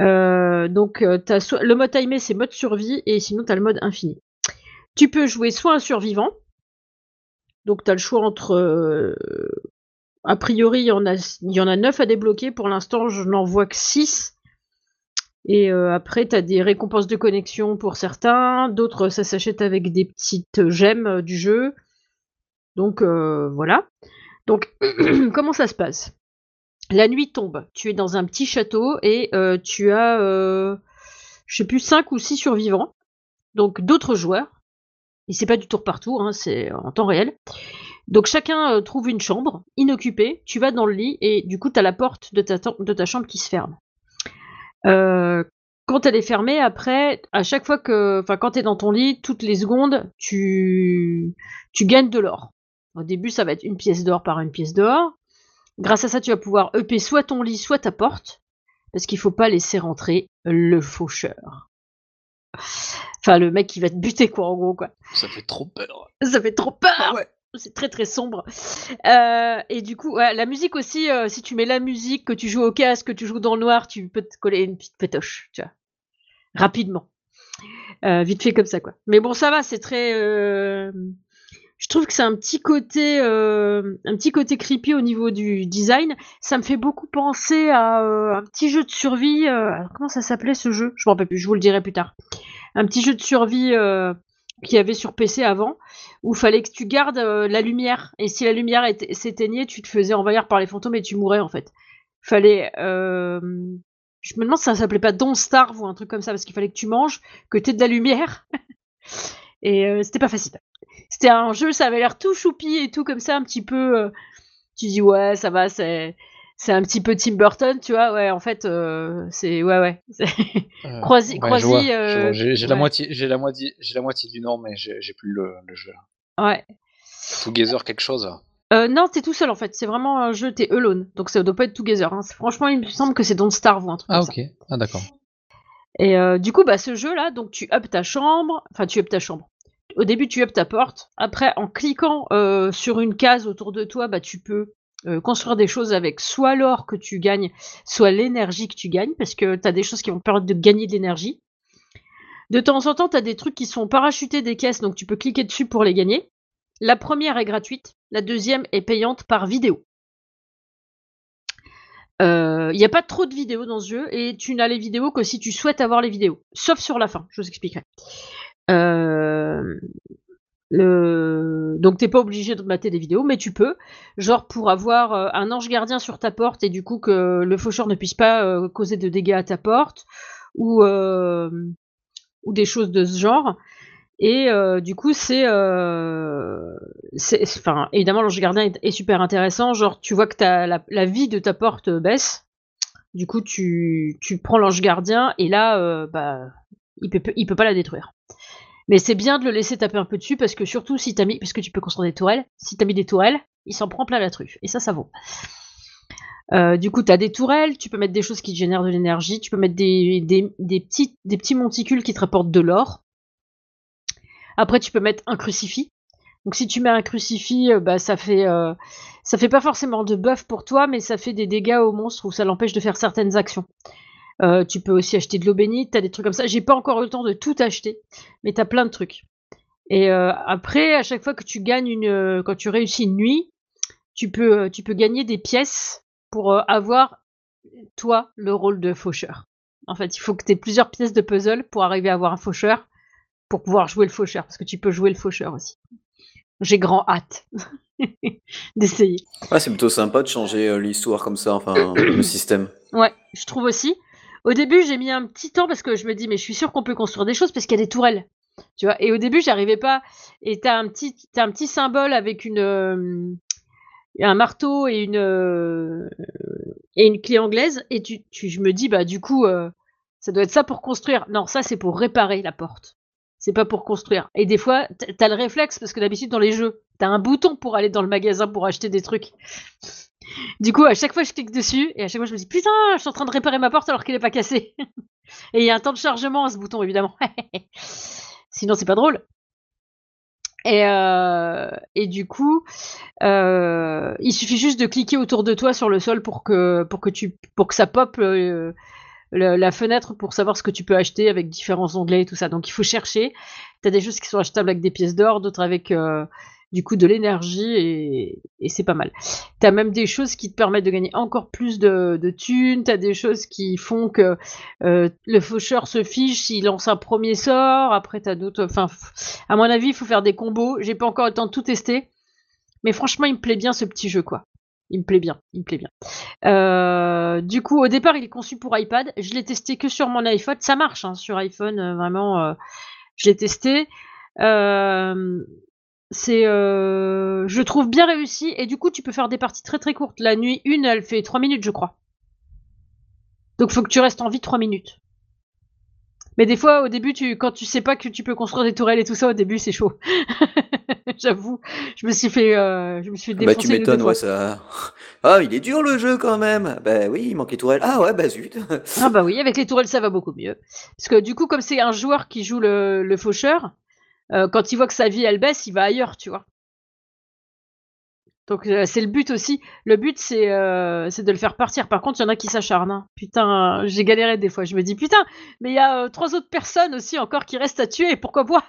[SPEAKER 1] Euh, donc, euh, le mode timé, c'est mode survie, et sinon, tu as le mode infini. Tu peux jouer soit un survivant, donc tu as le choix entre. Euh, a priori, il y, en il y en a 9 à débloquer. Pour l'instant, je n'en vois que 6. Et après, tu as des récompenses de connexion pour certains. D'autres, ça s'achète avec des petites gemmes du jeu. Donc, voilà. Donc, comment ça se passe? La nuit tombe. Tu es dans un petit château et euh, tu as, euh, je sais plus, 5 ou 6 survivants. Donc d'autres joueurs. Et c'est pas du tour par tour, hein, c'est en temps réel. Donc chacun euh, trouve une chambre inoccupée. Tu vas dans le lit et du coup, tu as la porte de ta chambre qui se ferme. Quand elle est fermée, après, à chaque fois que. Enfin, quand tu es dans ton lit, toutes les secondes, tu, tu gagnes de l'or. Au début, ça va être une pièce d'or par une pièce d'or. Grâce à ça, tu vas pouvoir EP soit ton lit, soit ta porte, parce qu'il faut pas laisser rentrer le faucheur. Enfin, le mec qui va te buter, quoi, en gros, quoi.
[SPEAKER 3] Ça fait trop peur.
[SPEAKER 1] Ça fait trop peur
[SPEAKER 3] ah ouais.
[SPEAKER 1] C'est très très sombre. Euh, et du coup, la musique aussi, euh, si tu mets la musique, que tu joues au casque, que tu joues dans le noir, tu peux te coller une petite pétoche, tu vois. Rapidement. Euh, vite fait comme ça, quoi. Mais bon, ça va, c'est très je trouve que c'est un petit côté un petit côté creepy au niveau du design. Ça me fait beaucoup penser à un petit jeu de survie. Comment ça s'appelait ce jeu? Je me rappelle plus. Je vous le dirai plus tard. Un petit jeu de survie qu'il y avait sur PC avant, où fallait que tu gardes la lumière. Et si la lumière s'éteignait, tu te faisais envahir par les fantômes et tu mourais en fait. Fallait je me demande si ça s'appelait pas Don't Starve ou un truc comme ça, parce qu'il fallait que tu manges, que tu aies de la lumière. et c'était pas facile. C'était un jeu, ça avait l'air tout choupi et tout comme ça, un petit peu. Euh, tu dis ouais, ça va, c'est c'est un petit peu Tim Burton, tu vois. Ouais, en fait, euh, c'est ouais, ouais.
[SPEAKER 3] Euh, Croisi, j'ai la moitié, j'ai la moitié, j'ai la moitié du nom, mais j'ai plus le, jeu.
[SPEAKER 1] Ouais.
[SPEAKER 3] Together quelque chose.
[SPEAKER 1] non, t'es tout seul en fait. C'est vraiment un jeu, t'es alone. Donc ça doit pas être Together. Hein. Franchement, il me semble que c'est Don't Starve ou un truc
[SPEAKER 3] ah,
[SPEAKER 1] comme
[SPEAKER 3] ok. Ah, d'accord.
[SPEAKER 1] Et du coup, bah, ce jeu-là, donc tu up ta chambre, enfin tu up ta chambre au début, tu up ta porte. Après, en cliquant euh, sur une case autour de toi, bah, tu peux euh, construire des choses avec soit l'or que tu gagnes, soit l'énergie que tu gagnes, parce que tu as des choses qui vont te permettre de gagner de l'énergie. De temps en temps, tu as des trucs qui sont parachutés des caisses, donc tu peux cliquer dessus pour les gagner. La première est gratuite, la deuxième est payante par vidéo. Il euh, n'y a pas trop de vidéos dans ce jeu et tu n'as les vidéos que si tu souhaites avoir les vidéos, sauf sur la fin, je vous expliquerai. Euh, le... Donc t'es pas obligé de mater des vidéos, mais tu peux, genre pour avoir euh, un ange gardien sur ta porte et du coup que le faucheur ne puisse pas euh, causer de dégâts à ta porte, ou, des choses de ce genre. Et du coup c'est, enfin évidemment l'ange gardien est, super intéressant, genre tu vois que la, la, vie de ta porte baisse, du coup tu, tu prends l'ange gardien et là bah il peut, il peut pas la détruire. Mais c'est bien de le laisser taper un peu dessus parce que surtout si t'as mis, puisque tu peux construire des tourelles, si t'as mis des tourelles, il s'en prend plein la truffe. Et ça, ça vaut. Euh, du coup, tu as des tourelles, tu peux mettre des choses qui génèrent de l'énergie, tu peux mettre des, petits, monticules qui te rapportent de l'or. Après, tu peux mettre un crucifix. Donc, si tu mets un crucifix, euh, bah, ça fait, euh, fait pas forcément de buff pour toi, mais ça fait des dégâts au monstre ou ça l'empêche de faire certaines actions. Euh, tu peux aussi acheter de l'eau bénite, t'as des trucs comme ça. J'ai pas encore eu le temps de tout acheter, mais t'as plein de trucs. Et euh, après, à chaque fois que tu gagnes une, euh, quand tu réussis une nuit, tu peux, tu peux gagner des pièces pour avoir toi le rôle de faucheur. En fait, il faut que tu aies plusieurs pièces de puzzle pour arriver à avoir un faucheur, pour pouvoir jouer le faucheur, parce que tu peux jouer le faucheur aussi. J'ai grand hâte d'essayer.
[SPEAKER 2] c'est plutôt sympa de changer l'histoire comme ça, enfin le système.
[SPEAKER 1] Ouais, je trouve aussi. Au début, j'ai mis un petit temps parce que je me dis, mais je suis sûre qu'on peut construire des choses parce qu'il y a des tourelles. Tu vois, et au début, j'arrivais pas. Et t'as un petit, un petit symbole avec une, euh, un marteau et une, euh, et une clé anglaise. Et tu, tu, je me dis, bah, du coup, euh, ça doit être ça pour construire. Non, ça, c'est pour réparer la porte. C'est pas pour construire. Et des fois, t'as le réflexe parce que d'habitude, dans les jeux, t'as un bouton pour aller dans le magasin pour acheter des trucs. Du coup, à chaque fois, je clique dessus et à chaque fois, je me dis putain, je suis en train de réparer ma porte alors qu'elle n'est pas cassée. et il y a un temps de chargement à ce bouton, évidemment. Sinon, c'est pas drôle. Et, euh, et du coup, euh, il suffit juste de cliquer autour de toi sur le sol pour que, pour que, tu, pour que ça pop euh, la fenêtre pour savoir ce que tu peux acheter avec différents onglets et tout ça. Donc il faut chercher. Tu as des choses qui sont achetables avec des pièces d'or, d'autres avec du coup de l'énergie et, c'est pas mal. Tu as même des choses qui te permettent de gagner encore plus de, thunes, tu as des choses qui font que euh, le faucheur se fiche s'il lance un premier sort, après tu as d'autres... Enfin, à mon avis, il faut faire des combos, j'ai pas encore le temps de tout tester, mais franchement, il me plaît bien ce petit jeu, quoi. Il me plaît bien, il me plaît bien. Euh, du coup, au départ, il est conçu pour iPad. Je l'ai testé que sur mon iPhone. Ça marche hein, sur iPhone, euh, vraiment. je l'ai testé. C'est, euh, je trouve bien réussi et du coup tu peux faire des parties très très courtes. La nuit une, elle fait 3 minutes je crois. Donc faut que tu restes en vie 3 minutes. Mais des fois au début tu, quand tu sais pas que tu peux construire des tourelles et tout ça au début c'est chaud. J'avoue, je me suis fait, euh, je me suis
[SPEAKER 2] défoncé. Bah tu m'étonnes ouais ça. Ah il est dur le jeu quand même. Bah oui il manque les tourelles. Ah ouais bah zut.
[SPEAKER 1] ah bah oui avec les tourelles ça va beaucoup mieux. Parce que du coup comme c'est un joueur qui joue le, le faucheur euh, quand il voit que sa vie elle baisse, il va ailleurs, tu vois. Donc euh, c'est le but aussi. Le but c'est euh, de le faire partir. Par contre, il y en a qui s'acharnent. Hein. Putain, j'ai galéré des fois. Je me dis putain, mais il y a trois autres personnes aussi encore qui restent à tuer. Pourquoi moi?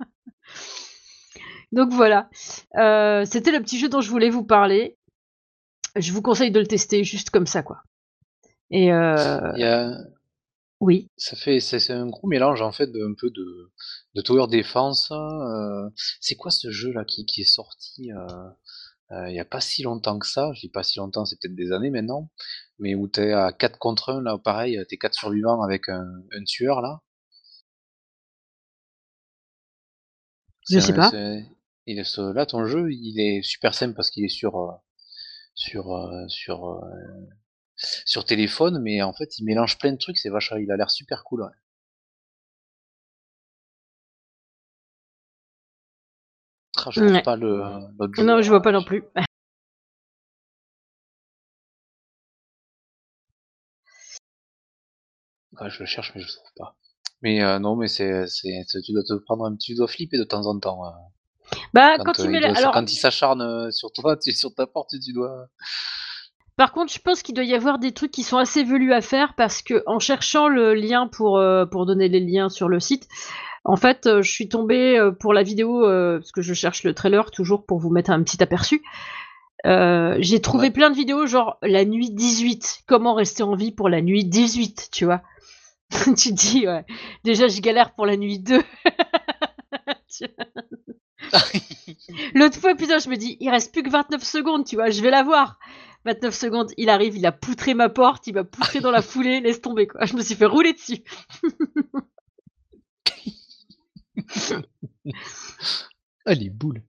[SPEAKER 1] Donc voilà. C'était le petit jeu dont je voulais vous parler. Je vous conseille de le tester juste comme ça, quoi. Et oui.
[SPEAKER 3] Ça fait c'est un gros mélange en fait d'un peu de, de tower defense. Euh, c'est quoi ce jeu là qui, qui est sorti euh, euh, il y a pas si longtemps que ça, je dis pas si longtemps, c'est peut-être des années maintenant, mais où t'es à 4 contre 1 là pareil, t'es 4 survivants avec un, un tueur là.
[SPEAKER 1] Je sais pas.
[SPEAKER 3] Il est, là ton jeu il est super simple parce qu'il est sur sur sur sur téléphone, mais en fait, il mélange plein de trucs, c'est vachement, il a l'air super cool. Ouais. Ah, je vois pas le
[SPEAKER 1] Non, je vois pas non plus.
[SPEAKER 3] je le cherche, mais je le trouve pas. Mais euh, non, mais c'est, tu dois te prendre un petit, tu dois flipper de temps en temps. Euh.
[SPEAKER 1] Bah, quand, il,
[SPEAKER 3] euh, Alors... quand il s'acharne sur toi, tu, sur ta porte, tu dois.
[SPEAKER 1] Par contre, je pense qu'il doit y avoir des trucs qui sont assez velus à faire parce que en cherchant le lien pour, euh, pour donner les liens sur le site, en fait, euh, je suis tombée euh, pour la vidéo, parce que je cherche le trailer toujours pour vous mettre un petit aperçu. j'ai trouvé plein de vidéos genre la nuit 18, comment rester en vie pour la nuit 18, tu vois? tu dis, ouais, déjà je galère pour la nuit 2. L'autre fois, putain, je me dis, il reste plus que 29 secondes, tu vois, je vais la voir. 29 secondes, il arrive, il a poutré ma porte, il m'a poutré dans la foulée, laisse tomber quoi. Je me suis fait rouler dessus.
[SPEAKER 3] Ah les boules.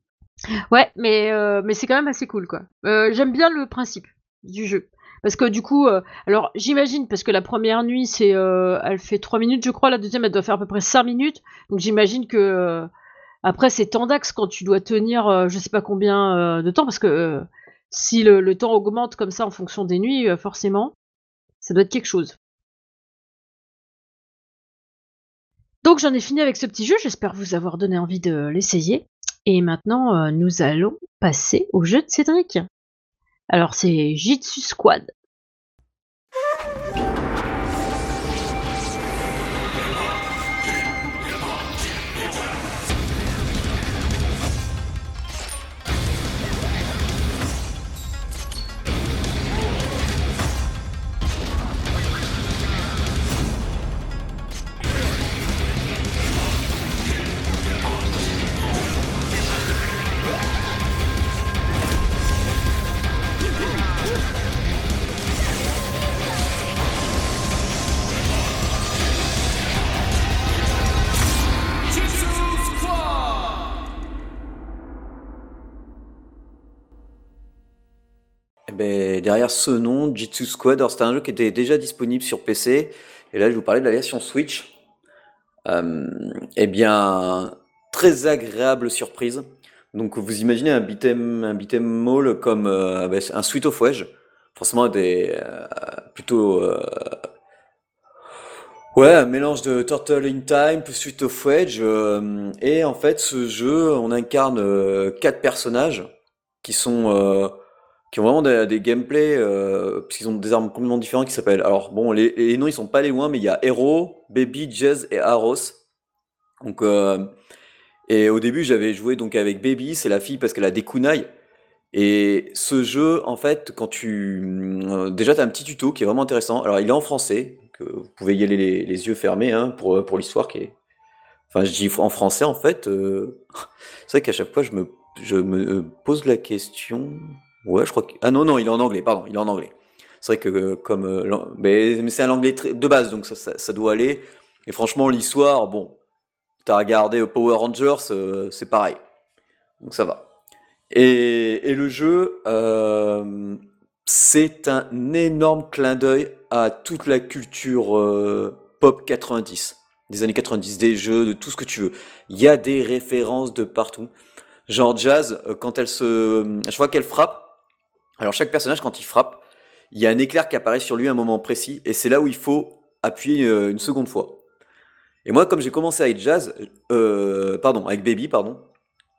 [SPEAKER 1] Ouais, mais, euh, mais c'est quand même assez cool quoi. Euh, j'aime bien le principe du jeu. Parce que du coup, euh, alors j'imagine, parce que la première nuit, c'est, elle fait 3 minutes, je crois, la deuxième, elle doit faire à peu près 5 minutes. Donc j'imagine que après, c'est tendax quand tu dois tenir, je sais pas combien de temps, parce que si le, temps augmente comme ça en fonction des nuits, forcément, ça doit être quelque chose. Donc j'en ai fini avec ce petit jeu, j'espère vous avoir donné envie de l'essayer. Et maintenant, euh, nous allons passer au jeu de Cédric. Alors c'est Jitsu Squad.
[SPEAKER 2] Ben, derrière ce nom, Jitsu Squad, c'était un jeu qui était déjà disponible sur PC. Et là, je vous parlais de la version Switch. Euh, eh bien, très agréable surprise. Donc, vous imaginez un beat'em, un comme euh, ben, un Sweet of Wedge. Forcément, des, euh, plutôt Ouais, un mélange de Turtle in Time plus Sweet of Wedge. Et en fait, ce jeu, on incarne quatre personnages qui sont qui vraiment des, des gameplays parce qu'ils ont des armes complètement différentes qui s'appellent. Alors bon, les, noms ils sont pas les loin, mais il y a Hero, Baby, Jazz et Aros. Donc et au début, j'avais joué donc avec Baby, c'est la fille parce qu'elle a des kunai. Et ce jeu, en fait, quand tu déjà tu as un petit tuto qui est vraiment intéressant. Alors il est en français, vous pouvez y aller les, yeux fermés hein, pour, pour l'histoire qui est. Enfin, je dis en français en fait. Euh, c'est vrai qu'à chaque fois je me, je me pose la question. Ouais, je crois que. Ah non, non, il est en anglais, pardon, il est en anglais. C'est vrai que euh, comme. Euh, mais, c'est un anglais de base, donc ça, ça, doit aller. Et franchement, l'histoire, bon, t'as regardé Power Rangers, c'est pareil. Donc ça va. Et, et le jeu, c'est un énorme clin d'œil à toute la culture euh, pop 90, des années 90, des jeux, de tout ce que tu veux. Il y a des références de partout. Genre Jazz, euh, quand elle se... Je vois qu'elle frappe. Alors chaque personnage, quand il frappe, il y a un éclair qui apparaît sur lui à un moment précis, et c'est là où il faut appuyer euh, une seconde fois. Et moi, comme j'ai commencé avec Jazz, pardon, avec Baby, pardon,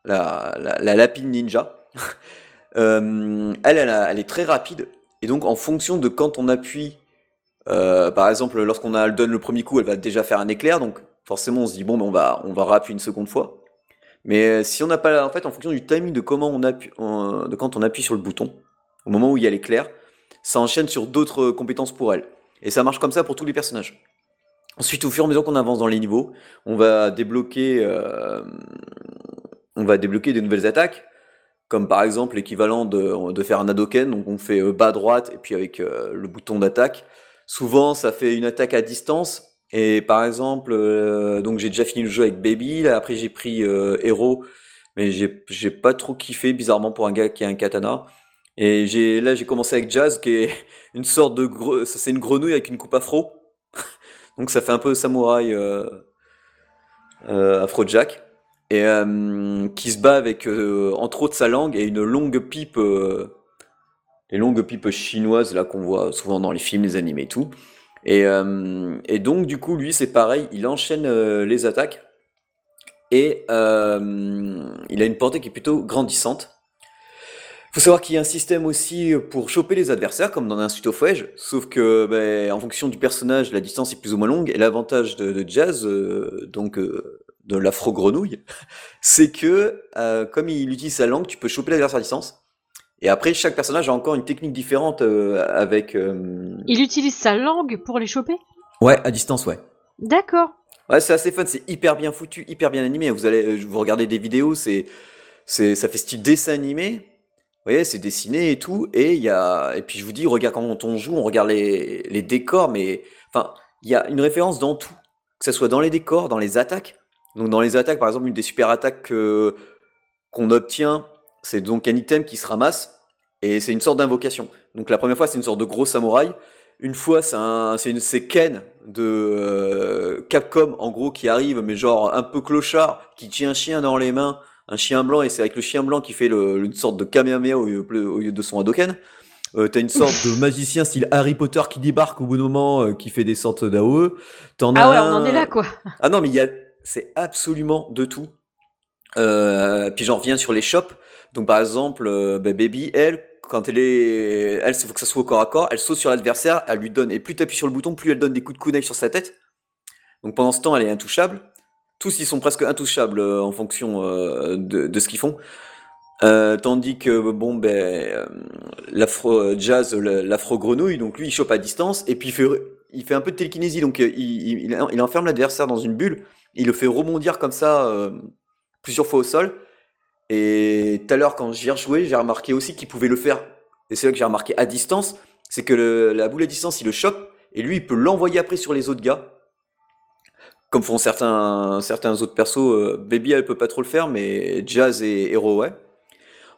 [SPEAKER 2] la, la, lapine ninja, elle, elle, est très rapide, et donc en fonction de quand on appuie euh, par exemple, lorsqu'on donne le premier coup, elle va déjà faire un éclair, donc forcément on se dit bon, ben, on va, on va rappuyer une seconde fois. Mais euh, si on n'a pas, en fait, en fonction du timing de comment on appuie, de quand on appuie sur le bouton, au moment où il y a l'éclair, ça enchaîne sur d'autres compétences pour elle. Et ça marche comme ça pour tous les personnages. Ensuite, au fur et à mesure qu'on avance dans les niveaux, on va débloquer, euh, on va débloquer des nouvelles attaques, comme par exemple l'équivalent de, faire un Hadoken, donc on fait bas droite et puis avec le bouton d'attaque, Souvent, ça fait une attaque à distance. Et par exemple, euh, donc j'ai déjà fini le jeu avec Baby. Après, j'ai pris euh, Hero, mais j'ai pas trop kiffé bizarrement pour un gars qui a un katana. Et j'ai là, j'ai commencé avec Jazz, qui est une sorte de gre... c'est une grenouille avec une coupe afro. donc ça fait un peu samouraï euh, euh afro Jack et qui se bat avec entre autres sa langue et une longue pipe les longues pipes chinoises là qu'on voit souvent dans les films, les animés et tout. Et, euh, et donc du coup lui c'est pareil, il enchaîne euh, les attaques et euh, il a une portée qui est plutôt grandissante. Faut savoir qu'il y a un système aussi pour choper les adversaires comme dans un suite of Wedge, sauf que ben, en fonction du personnage la distance est plus ou moins longue et l'avantage de, de, Jazz donc de l'afro grenouille, c'est que comme il utilise sa langue, tu peux choper l'adversaire à distance. Et après, chaque personnage a encore une technique différente euh, avec. Euh,
[SPEAKER 1] Il utilise sa langue pour les choper?
[SPEAKER 2] Ouais, à distance, ouais.
[SPEAKER 1] D'accord.
[SPEAKER 2] Ouais, c'est assez fun, c'est hyper bien foutu, hyper bien animé. Vous allez, euh, vous regardez des vidéos, c'est, c'est, ça fait style dessin animé. Voyez, c'est dessiné et tout. Et il y a, et puis je vous dis, regarde quand on joue, on regarde les, les décors, mais enfin, il y a une référence dans tout, que ce soit dans les décors, dans les attaques. Donc dans les attaques, par exemple, une des super attaques qu'on obtient c'est donc un item qui se ramasse et c'est une sorte d'invocation. Donc la première fois, c'est une sorte de gros samouraï. Une fois, c'est c'est Ken de euh, Capcom en gros qui arrive, mais genre un peu clochard, qui tient un chien dans les mains, un chien blanc, et c'est avec le chien blanc qui fait le, une sorte de Kamehameha au, lieu de son Hadoken. Euh, t'as une sorte de magicien style Harry Potter qui débarque au bout d'un moment, euh, qui fait des sortes d'AOE.
[SPEAKER 1] ah ouais, on en est là quoi.
[SPEAKER 2] Ah non, mais il y a, c'est absolument de tout. Euh, puis j'en reviens sur les shops. Donc par exemple, euh, bah, Baby, elle, quand elle est, elle, il faut que ça soit au corps à corps, elle saute sur l'adversaire, elle lui donne, et plus tu appuies sur le bouton, plus elle donne des coups de kunai sur sa tête. Donc pendant ce temps, elle est intouchable. Tous, ils sont presque intouchables euh, en fonction euh, de, de, ce qu'ils font. tandis que bon ben l'afro jazz l'afro grenouille donc lui il chope à distance et puis il fait il fait un peu de télékinésie donc il, il, il enferme l'adversaire dans une bulle il le fait rebondir comme ça plusieurs fois au sol et tout à l'heure, quand j'y ai rejoué, j'ai remarqué aussi qu'il pouvait le faire. Et c'est là que j'ai remarqué à distance, c'est que la boule à distance, il le chope, et lui, il peut l'envoyer après sur les autres gars. Comme font certains, autres persos. Euh, Baby, elle peut pas trop le faire, mais Jazz et Hero, ouais.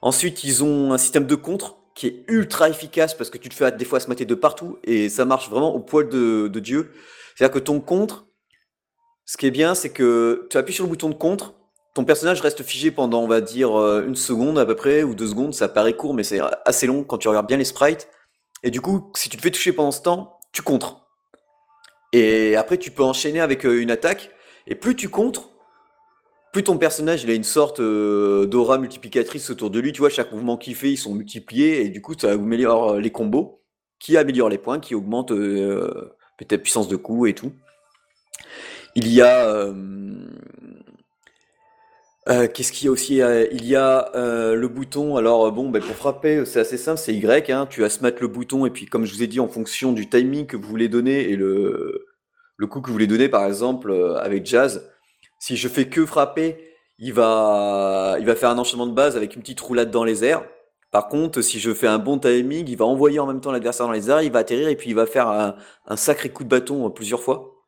[SPEAKER 2] Ensuite, ils ont un système de contre qui est ultra efficace parce que tu te fais des fois se mater de partout et ça marche vraiment au poil de, de Dieu. C'est-à-dire que ton contre, ce qui est bien, c'est que tu appuies sur le bouton de contre, ton personnage reste figé pendant, on va dire, euh, une seconde à peu près, ou deux secondes, ça paraît court, mais c'est assez long quand tu regardes bien les sprites. Et du coup, si tu te fais toucher pendant ce temps, tu contres. Et après, tu peux enchaîner avec euh, une attaque, et plus tu contres, plus ton personnage il a une sorte euh, d'aura multiplicatrice autour de lui, tu vois, chaque mouvement qu'il fait, ils sont multipliés, et du coup, ça améliore les combos, qui améliorent les points, qui augmentent peut-être puissance de coup et tout. Il y a euh, qu'est-ce qu'il y a aussi euh, Il y a euh, le bouton. Alors bon, ben, pour frapper, c'est assez simple, c'est Y. Hein. tu vas se mettre le bouton et puis, comme je vous ai dit, en fonction du timing que vous voulez donner et le, coup que vous voulez donner, par exemple avec Jazz, si je fais que frapper, il va, faire un enchaînement de base avec une petite roulade dans les airs. Par contre, si je fais un bon timing, il va envoyer en même temps l'adversaire dans les airs, il va atterrir et puis il va faire un sacré coup de bâton plusieurs fois.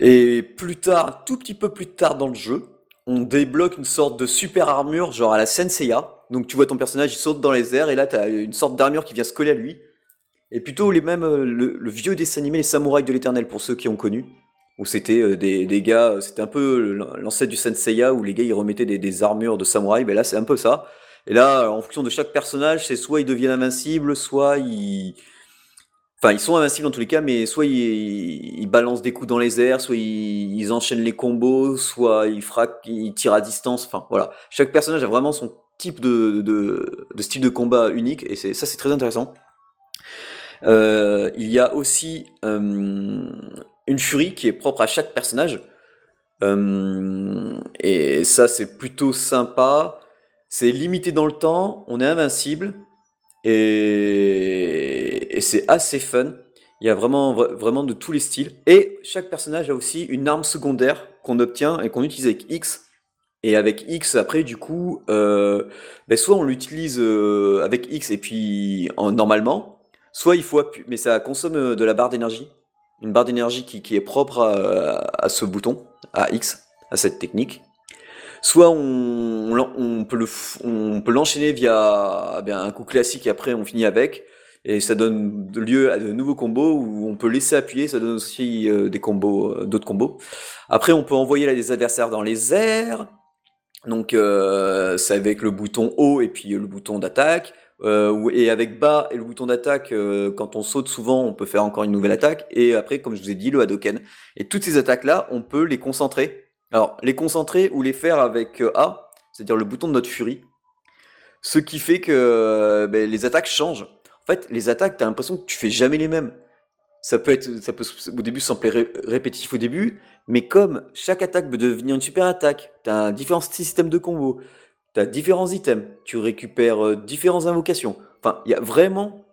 [SPEAKER 2] Et plus tard, tout petit peu plus tard dans le jeu, on débloque une sorte de super armure, genre à la Senseiya. Donc tu vois ton personnage, il saute dans les airs, et là tu une sorte d'armure qui vient se coller à lui. Et plutôt les mêmes, euh, le, vieux dessin animé Les Samouraïs de l'Éternel, pour ceux qui ont connu. Où c'était euh, des, gars, euh, c'était un peu l'ancêtre du Senseiya, où les gars ils remettaient des, armures de samouraï. Ben là c'est un peu ça. Et là, en fonction de chaque personnage, c'est soit ils deviennent invincibles, soit ils Enfin, ils sont invincibles dans tous les cas, mais soit ils, balancent des coups dans les airs, soit ils, enchaînent les combos, soit ils frappent, ils tirent à distance. Enfin, voilà. Chaque personnage a vraiment son type de, de, style de combat unique, et ça, c'est très intéressant. Euh, il y a aussi euh, une furie qui est propre à chaque personnage. Euh, et ça, c'est plutôt sympa. C'est limité dans le temps, on est invincible. Et, c'est assez fun. Il y a vraiment, vraiment de tous les styles. Et chaque personnage a aussi une arme secondaire qu'on obtient et qu'on utilise avec X. Et avec X, après, du coup, euh, ben, soit on l'utilise euh, avec X et puis en, normalement, soit il faut appuyer, mais ça consomme euh, de la barre d'énergie. Une barre d'énergie qui, est propre à, ce bouton, à X, à cette technique. Soit on, on peut le, on peut l'enchaîner via eh un coup classique et après on finit avec. Et ça donne lieu à de nouveaux combos où on peut laisser appuyer, ça donne aussi euh, des combos, euh, d'autres combos. Après, on peut envoyer là, des adversaires dans les airs. Donc, euh, c'est avec le bouton haut et puis le bouton d'attaque. Euh, et avec bas et le bouton d'attaque, quand on saute souvent, on peut faire encore une nouvelle attaque. Et après, comme je vous ai dit, le Hadoken. Et toutes ces attaques-là, on peut les concentrer alors, les concentrer ou les faire avec euh, A, c'est-à-dire le bouton de notre furie, ce qui fait que euh, ben, les attaques changent. En fait, les attaques, tu as l'impression que tu fais jamais les mêmes. Ça peut être, ça peut au début sembler répétitif au début, mais comme chaque attaque peut devenir une super attaque, tu as différents systèmes de combos, tu as différents items, tu récupères euh, différentes invocations. Enfin, il y a vraiment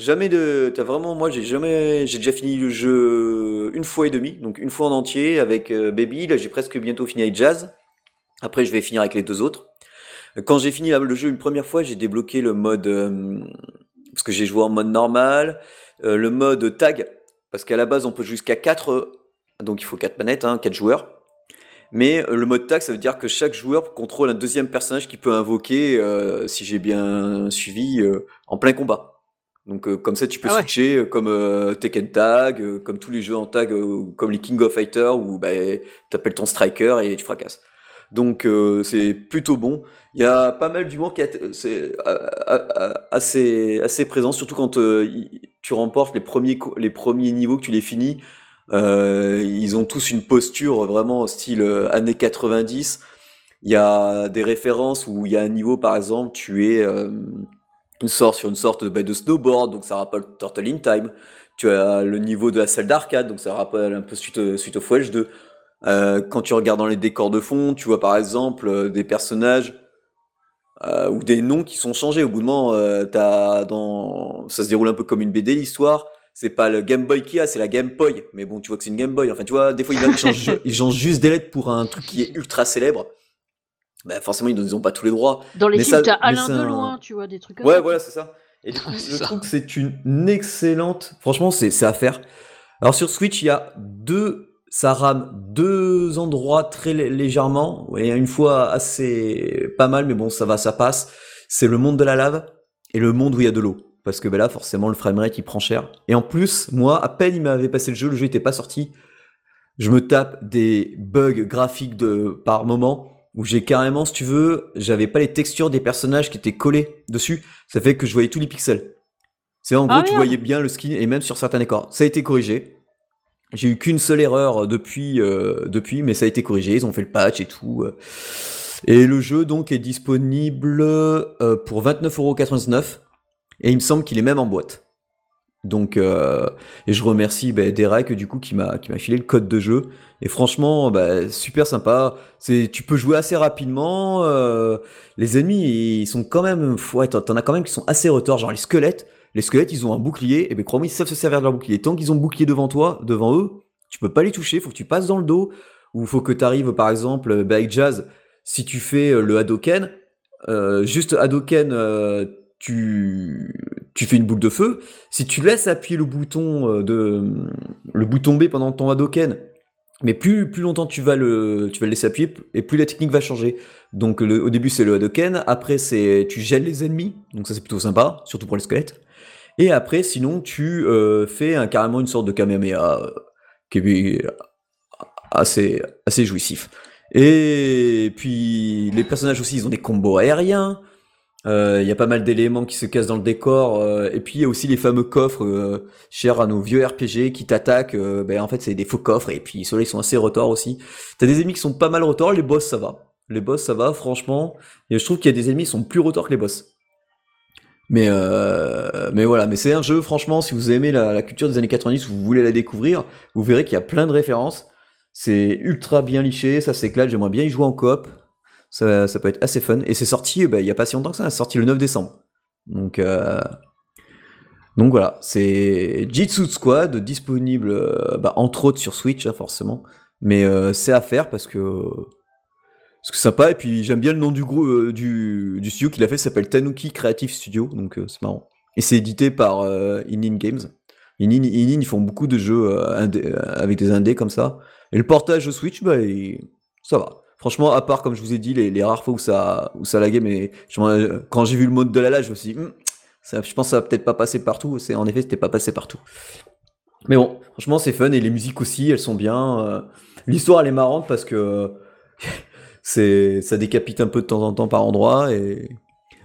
[SPEAKER 2] Jamais de. T'as vraiment. Moi, j'ai jamais. J'ai déjà fini le jeu une fois et demi, donc une fois en entier avec euh, Baby. Là, j'ai presque bientôt fini avec Jazz. Après, je vais finir avec les deux autres. Quand j'ai fini le jeu une première fois, j'ai débloqué le mode. Euh, parce que j'ai joué en mode normal. Euh, le mode tag. Parce qu'à la base, on peut jusqu'à 4. Donc il faut 4 manettes, hein, 4 joueurs. Mais le mode tag, ça veut dire que chaque joueur contrôle un deuxième personnage qui peut invoquer, si j'ai bien suivi, en plein combat. Donc euh, comme ça, tu peux ah switcher euh, comme euh, Tekken Tag, comme tous les jeux en tag, comme les King of Fighters où bah, tu appelles ton striker et tu fracasses. Donc c'est plutôt bon. Il y a pas mal d'humour qui est assez, assez présent, surtout quand tu remportes les premiers, les premiers niveaux que tu les finis. ils ont tous une posture vraiment style années 90. Il y a des références où il y a un niveau, par exemple, tu es une sorte sur une sorte de, de snowboard, donc ça rappelle Turtle in Time. Tu as le niveau de la salle d'arcade, donc ça rappelle un peu suite, suite au 2. Euh, quand tu regardes dans les décors de fond, tu vois par exemple euh, des personnages euh, ou des noms qui sont changés. Au bout de moment, as dans... ça se déroule un peu comme une BD l'histoire. C'est pas le Game Boy qui a, c'est la Game Boy. Mais bon, tu vois que c'est une Game Boy. Enfin, tu vois, des fois ils changent, ils changent juste des lettres pour un truc qui est ultra célèbre bah forcément ils n'ont pas tous les droits.
[SPEAKER 1] Dans l'équipe, t'as Alain de loin, tu vois, des trucs
[SPEAKER 2] comme Ouais, voilà, c'est ça. Et du coup, je trouve que c'est une excellente. Franchement, c'est à faire. Alors sur Switch, il y a deux. Ça rame deux endroits très légèrement. Et une fois assez pas mal, mais bon, ça va, ça passe. c'est le monde de la lave et le monde où il y a de l'eau. Parce que ben là, forcément, le framerate il prend cher. Et en plus, moi, à peine il m'avait passé le jeu, le jeu n'était pas sorti. Je me tape des bugs graphiques de par moment où j'ai carrément, si tu veux, j'avais pas les textures des personnages qui étaient collés dessus. Ça fait que je voyais tous les pixels. C'est en ah, gros, tu voyais bien le skin et même sur certains décors. Ça a été corrigé. J'ai eu qu'une seule erreur depuis, euh, depuis, mais ça a été corrigé. Ils ont fait le patch et tout. Euh. Et le jeu donc est disponible euh, pour 29,99€ et il me semble qu'il est même en boîte. Donc euh, et je remercie bah, Derek du coup qui m'a qui m'a filé le code de jeu et franchement bah, super sympa. C'est tu peux jouer assez rapidement. Euh, les ennemis ils sont quand même ouais t'en as quand même qui sont assez retors genre les squelettes. Les squelettes ils ont un bouclier et ben crois-moi ils savent se servir de leur bouclier. Tant qu'ils ont bouclier devant toi devant eux tu peux pas les toucher. Faut que tu passes dans le dos ou faut que tu arrives par exemple bah, avec Jazz si tu fais euh, le Hadoken, euh, juste Hadoken, tu, tu fais une boucle de feu. Si tu laisses appuyer le bouton de le bouton B pendant ton Hadoken, mais plus, plus longtemps tu vas le tu vas le laisser appuyer et plus la technique va changer. Donc au début c'est le Hadoken, après c'est tu gèles les ennemis, donc ça c'est plutôt sympa, surtout pour les squelettes. Et après sinon tu fais un, carrément une sorte de Kamehameha qui est assez assez jouissif. Et puis les personnages aussi, ils ont des combos aériens. Euh, il y a pas mal d'éléments qui se cassent dans le décor. Euh, et puis il y a aussi les fameux coffres euh, chers à nos vieux RPG qui t'attaquent. ben en fait c'est des faux coffres et puis ceux-là ils sont assez retors aussi. T'as des ennemis qui sont pas mal retors, les boss ça va. Les boss ça va franchement. Et je trouve qu'il y a des ennemis qui sont plus retors que les boss. Mais mais voilà, mais c'est un jeu franchement si vous aimez la, la culture des années 90, vous voulez la découvrir, vous verrez qu'il y a plein de références. C'est ultra bien liché, ça s'éclate, j'aimerais bien y jouer en coop. Ça, ça peut être assez fun. Et c'est sorti bah, il n'y a pas si longtemps que ça, c'est sorti le 9 décembre. Donc, euh, donc voilà, c'est Jitsu Squad, disponible euh, bah, entre autres sur Switch, hein, forcément. Mais euh, c'est à faire parce que que sympa. Et puis j'aime bien le nom du du, du studio qu'il a fait, s'appelle Tanuki Creative Studio, donc c'est marrant. Et c'est édité par Inin Games. Inin, Inin, ils font beaucoup de jeux avec des indés comme ça. Et le portage Switch, bah, ça va. Franchement, à part, comme je vous ai dit, les, rares fois où ça, où ça laguait, mais quand j'ai vu le mode de la live, je me suis dit, hmm, ça, je pense que ça va peut-être pas passer partout. C'est, en effet, c'était pas passé partout. Mais bon, franchement, c'est fun et les musiques aussi, elles sont bien. Euh, l'histoire, elle est marrante parce que c'est, ça décapite un peu de temps en temps par endroit et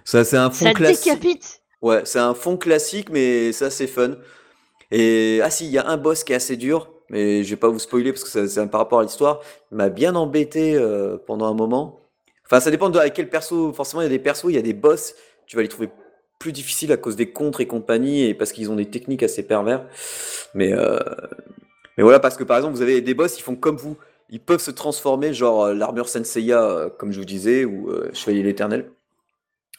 [SPEAKER 2] ça, c'est un fond classique. Ça décapite? Ouais, c'est un fond classique, mais ça, c'est fun. Et ah si, il y a un boss qui est assez dur mais je vais pas vous spoiler parce que c'est par rapport à l'histoire. Il m'a bien embêté euh, pendant un moment. Enfin, ça dépend de quel perso. Forcément, il y a des persos, il y a des boss, tu vas les trouver plus difficiles à cause des contres et compagnie et parce qu'ils ont des techniques assez pervers. Mais, euh, mais voilà, parce que par exemple, vous avez des boss, ils font comme vous. Ils peuvent se transformer, genre euh, l'armure Senseiya, comme je vous disais, ou Chevalier l'éternel,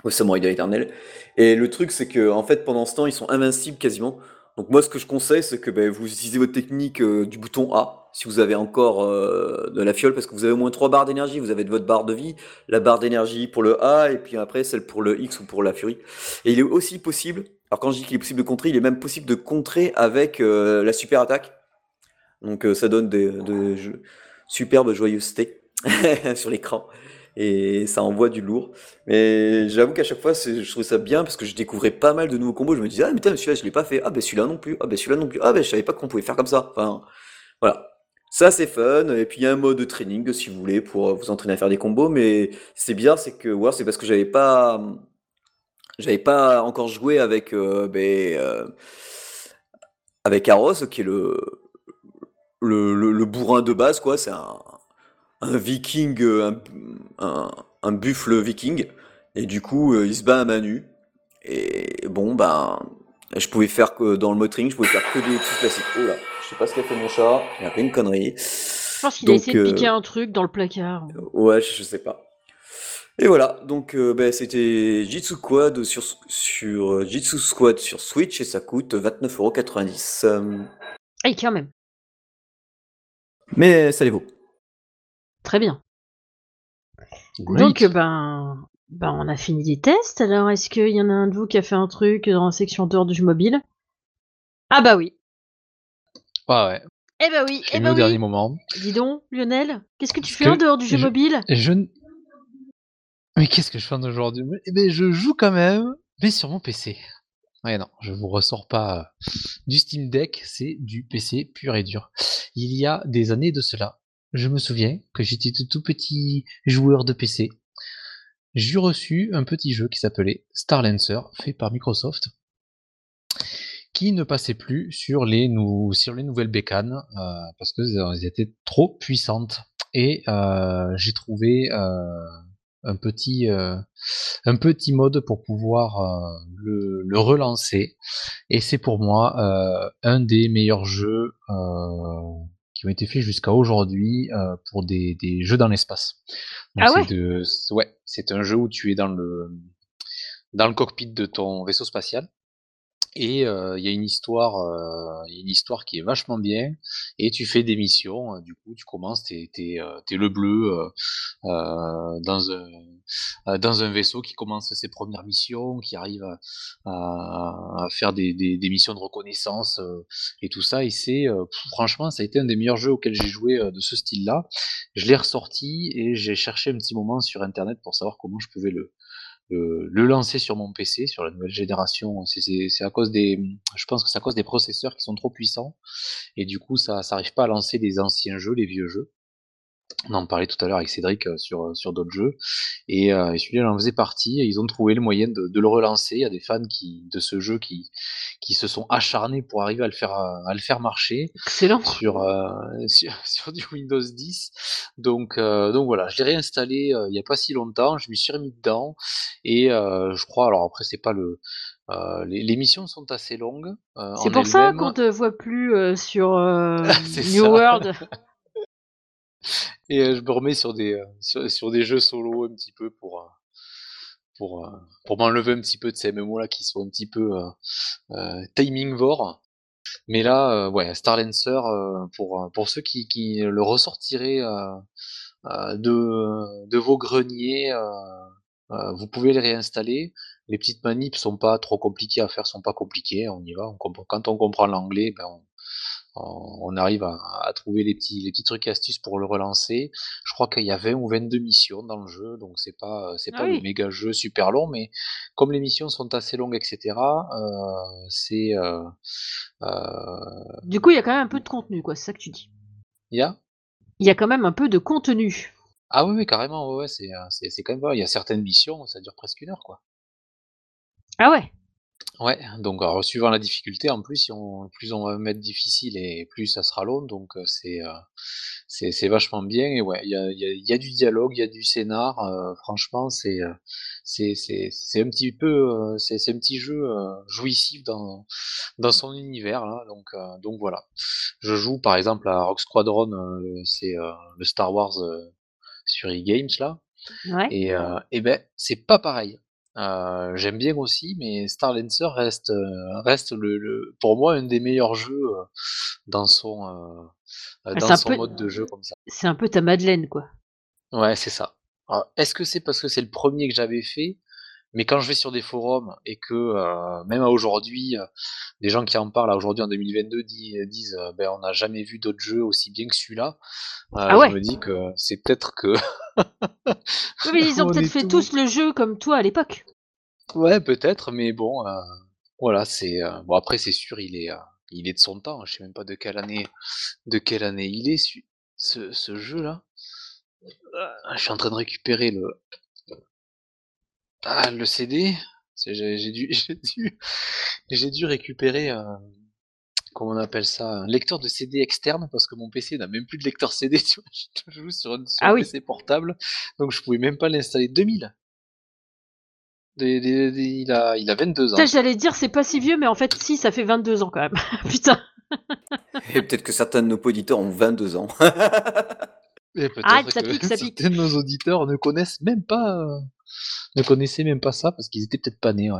[SPEAKER 2] ou Samouraï de l'éternel. Et le truc, c'est que en fait, pendant ce temps, ils sont invincibles quasiment. Donc moi, ce que je conseille, c'est que ben, vous utilisez votre technique euh, du bouton A, si vous avez encore euh, de la fiole, parce que vous avez au moins trois barres d'énergie. Vous avez votre barre de vie, la barre d'énergie pour le A, et puis après celle pour le X ou pour la furie. Et il est aussi possible, alors quand je dis qu'il est possible de contrer, il est même possible de contrer avec euh, la super attaque. Donc ça donne des, de superbes joyeusetés sur l'écran et ça envoie du lourd. Mais j'avoue qu'à chaque fois, je trouve ça bien parce que je découvrais pas mal de nouveaux combos. Je me disais, ah, mais celui-là, je l'ai pas fait. Ah, ben celui-là non plus. Ah, ben celui-là non plus. Ah, ben je savais pas qu'on pouvait faire comme ça. Enfin, voilà. Ça, c'est fun. Et puis, il y a un mode de training, si vous voulez, pour vous entraîner à faire des combos. Mais c'est bizarre, c'est que, ouais, c'est parce que j'avais pas, j'avais pas encore joué avec, euh, ben, euh, avec Aros, qui est le, le, le, le bourrin de base, quoi. C'est un, un viking, euh, un, un, buffle viking, et du coup, euh, il se bat à main nue. Et bon, ben, je pouvais faire que dans le motring, je pouvais faire que des trucs classiques. Oh là, je sais pas ce qu'a fait mon chat, il a fait une connerie.
[SPEAKER 1] Je pense qu'il a essayé de piquer euh, un truc dans le placard.
[SPEAKER 2] Ouais, je, sais pas. Et voilà, donc ben, c'était Jitsu Squad sur, sur Jitsu Squad sur Switch et ça coûte 29,90€.
[SPEAKER 1] Ah, quand même.
[SPEAKER 2] Mais ça les vaut.
[SPEAKER 1] Très bien. Donc, ben, ben, on a fini les tests. Alors, est-ce qu'il y en a un de vous qui a fait un truc dans la section dehors du jeu mobile? Ah bah oui.
[SPEAKER 3] Ah ouais.
[SPEAKER 1] Eh bah oui. Eh bah
[SPEAKER 3] au dernier moment.
[SPEAKER 1] Dis donc, Lionel, qu'est-ce que tu fais en dehors du jeu mobile?
[SPEAKER 3] Je Mais qu'est-ce que je fais aujourd'hui? Eh ben, je joue quand même, mais sur mon PC. Ouais, non, je vous ressors pas euh, du Steam Deck, c'est du PC pur et dur. Il y a des années de cela, je me souviens que j'étais tout petit joueur de PC. J'ai reçu un petit jeu qui s'appelait Starlancer, fait par Microsoft, qui ne passait plus sur les, nouvelles bécanes, euh, parce qu'elles étaient trop puissantes. Et euh, j'ai trouvé un petit euh, mode pour pouvoir euh, le, relancer et c'est pour moi euh, un des meilleurs jeux qui ont été faits jusqu'à aujourd'hui pour des, des, jeux dans l'espace.
[SPEAKER 1] Ah ouais?
[SPEAKER 3] De, ouais, c'est un jeu où tu es dans le dans le cockpit de ton vaisseau spatial et il y a une histoire, une histoire qui est vachement bien. Et tu fais des missions. du coup, tu commences, t'es es, le bleu dans un dans un vaisseau qui commence ses premières missions, qui arrive à, faire des, des, missions de reconnaissance et tout ça. Et c'est franchement, ça a été un des meilleurs jeux auxquels j'ai joué de ce style-là. Je l'ai ressorti et j'ai cherché un petit moment sur internet pour savoir comment je pouvais le le lancer sur mon PC, sur la nouvelle génération. C'est à cause des, je pense que c'est à cause des processeurs qui sont trop puissants et du coup ça, ça arrive pas à lancer des anciens jeux, les vieux jeux. On en parlait tout à l'heure avec Cédric euh, sur, euh, sur d'autres jeux. Et, euh, celui-là en faisait partie. Et ils ont trouvé le moyen de, de, le relancer. Il y a des fans qui, de ce jeu qui, qui se sont acharnés pour arriver à le faire, à le faire marcher.
[SPEAKER 1] Excellent.
[SPEAKER 3] Sur, euh, sur, sur, du Windows 10. Donc, euh, donc voilà, je l'ai réinstallé il n'y a pas si longtemps. Je m'y suis remis dedans. Et je crois, alors après, c'est pas le. les, les, missions sont assez longues.
[SPEAKER 1] c'est pour ça qu'on te voit plus sur New World.
[SPEAKER 3] Et je me remets sur des, sur, des jeux solo un petit peu pour, pour, pour m'enlever un petit peu de ces MMO là qui sont un petit peu timing vor. Mais là, ouais, Starlancer, pour, pour ceux qui, qui le ressortiraient de, de vos greniers, vous pouvez les réinstaller. Les petites manips sont pas trop compliquées à faire, sont pas compliquées, on y va. On quand on comprend l'anglais, ben on, on arrive à, trouver les petits, les petits trucs et astuces pour le relancer. Je crois qu'il y a 20 ou 22 missions dans le jeu, donc c'est pas c'est ah pas le méga jeu super long, mais comme les missions sont assez longues, etc. Euh, c'est euh,
[SPEAKER 1] euh, du coup il y a quand même un peu de contenu, quoi. C'est ça que tu dis.
[SPEAKER 3] Il y a?
[SPEAKER 1] Il y a quand même un peu de contenu.
[SPEAKER 3] Ah oui, oui carrément, ouais, c'est c'est quand même pas. Il y a certaines missions, ça dure presque une heure, quoi.
[SPEAKER 1] Ah ouais?
[SPEAKER 3] Ouais, donc alors suivant la difficulté en plus, si on plus on va mettre difficile et plus ça sera long donc c'est, c'est c'est vachement bien et ouais, il y a il y a y a du dialogue, il y a du scénar, franchement c'est, c'est c'est c'est un petit peu, c'est c'est un petit jeu, jouissif dans dans son univers là donc donc voilà. Je joue par exemple à Rogue Squadron, c'est, le Star Wars, sur e-games là
[SPEAKER 1] Ouais.
[SPEAKER 3] et et ben c'est pas pareil. Euh, j'aime bien aussi, mais Starlancer reste, euh, reste le, pour moi un des meilleurs jeux euh, dans son,
[SPEAKER 1] ah,
[SPEAKER 3] dans son mode de jeu comme ça.
[SPEAKER 1] C'est un peu ta Madeleine, quoi.
[SPEAKER 3] Ouais, c'est ça. Est-ce que c'est parce que c'est le premier que j'avais fait mais quand je vais sur des forums et que même à aujourd'hui, des gens qui en parlent aujourd'hui en 2022 disent, ben on n'a jamais vu d'autres jeux aussi bien que celui-là, ah je me dis que c'est peut-être que
[SPEAKER 1] Oui, ils ont peut-être fait tous le jeu comme toi à l'époque.
[SPEAKER 3] Ouais, peut-être, mais bon, euh, voilà, c'est euh, bon après c'est sûr, il est, euh, il est de son temps. Je sais même pas de quelle année, de quelle année il est ce, ce jeu-là. je suis en train de récupérer le, ah, le CD. J'ai dû, j'ai dû, j'ai dû récupérer comment on appelle ça, un lecteur de CD externe parce que mon PC n'a même plus de lecteur CD. Tu vois, je joue sur un,
[SPEAKER 1] ah
[SPEAKER 3] PC portable, donc je pouvais même pas l'installer. 2000. il, a, il a 22 ans.
[SPEAKER 1] J'allais dire c'est pas si vieux, mais en fait si, ça fait 22 ans quand même. Putain.
[SPEAKER 2] Et peut-être que certains de nos auditeurs ont 22 ans.
[SPEAKER 3] Et peut-être ah, que certains de nos auditeurs ne connaissent même pas, ne connaissaient même pas ça parce qu'ils étaient peut-être pas nés.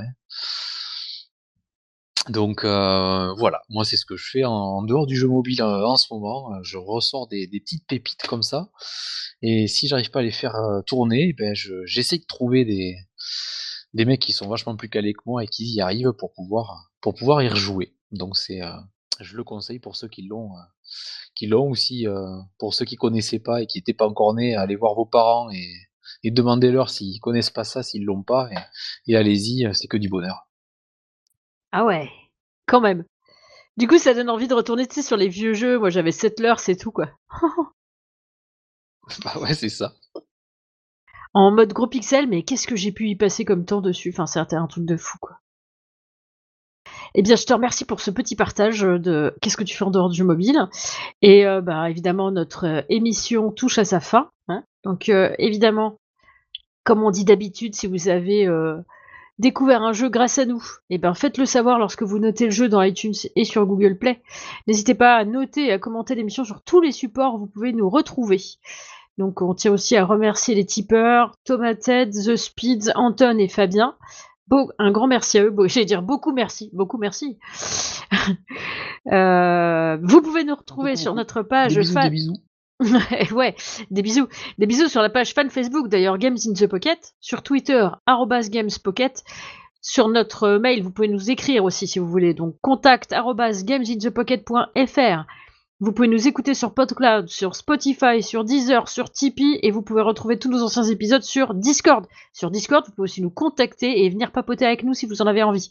[SPEAKER 3] Donc euh, voilà, moi c'est ce que je fais en, dehors du jeu mobile euh, en ce moment. Euh, je ressors des, petites pépites comme ça. Et si j'arrive pas à les faire tourner, ben j'essaie de trouver des, des mecs qui sont vachement plus calés que moi et qui y arrivent pour pouvoir pour y rejouer. Donc c'est je le conseille pour ceux qui l'ont qui l'ont aussi pour ceux qui connaissaient pas et qui n'étaient pas encore nés, allez voir vos parents et et demandez-leur s'ils connaissent pas ça, s'ils l'ont pas, et, allez-y, c'est que du bonheur.
[SPEAKER 1] Ah ouais, quand même. Du coup, ça donne envie de retourner sur les vieux jeux. Moi, j'avais Settler, c'est tout, quoi.
[SPEAKER 3] bah ouais, c'est ça.
[SPEAKER 1] En mode gros pixel, mais qu'est-ce que j'ai pu y passer comme temps dessus? Enfin, c'était un truc de fou, quoi. Eh bien, je te remercie pour ce petit partage de qu'est-ce que tu fais en dehors du mobile. Et euh, bah, évidemment, notre euh, émission touche à sa fin. Hein. Donc, euh, évidemment, comme on dit d'habitude, si vous avez découvert un jeu grâce à nous, eh ben, faites-le savoir lorsque vous notez le jeu dans iTunes et sur Google Play. N'hésitez pas à noter et à commenter l'émission sur tous les supports où vous pouvez nous retrouver. Donc on tient aussi à remercier les tipeurs, Tomated, The Speeds, Anton et Fabien un grand merci à eux. J'allais dire beaucoup merci, beaucoup merci. Euh, vous pouvez nous retrouver sur notre page.
[SPEAKER 3] Des bisous, fan... des bisous.
[SPEAKER 1] ouais, des bisous. Des bisous sur la page fan Facebook d'ailleurs Games in the Pocket, sur Twitter @gamespocket. Sur notre mail, vous pouvez nous écrire aussi si vous voulez. Donc contact gamesinthepocket.fr. Vous pouvez nous écouter sur PodCloud, sur Spotify, sur Deezer, sur Tipeee et vous pouvez retrouver tous nos anciens épisodes sur Discord. Sur Discord, vous pouvez aussi nous contacter et venir papoter avec nous si vous en avez envie.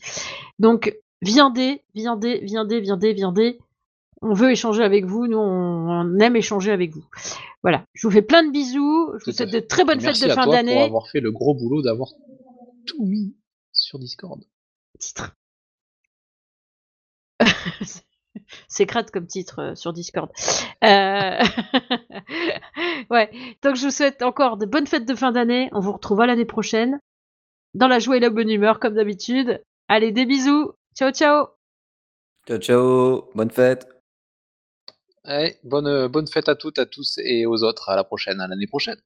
[SPEAKER 1] Donc, viendez, viendez, viendez, viendez, viendez. On veut échanger avec vous, nous on aime échanger avec vous. Voilà, je vous fais plein de bisous, je vous souhaite de très bonnes fêtes de fin d'année. Merci
[SPEAKER 3] pour avoir fait le gros boulot d'avoir tout mis sur Discord.
[SPEAKER 1] Titre. C'est crade comme titre euh, sur Discord. Euh, ouais. Donc je vous souhaite encore de bonnes fêtes de fin d'année. On vous retrouvera l'année prochaine. Dans la joie et la bonne humeur, comme d'habitude. Allez, des bisous. Ciao, ciao.
[SPEAKER 2] Ciao, ciao. Bonne fête.
[SPEAKER 3] bonne, bonne fête à toutes, à tous et aux autres. À la prochaine, à l'année prochaine.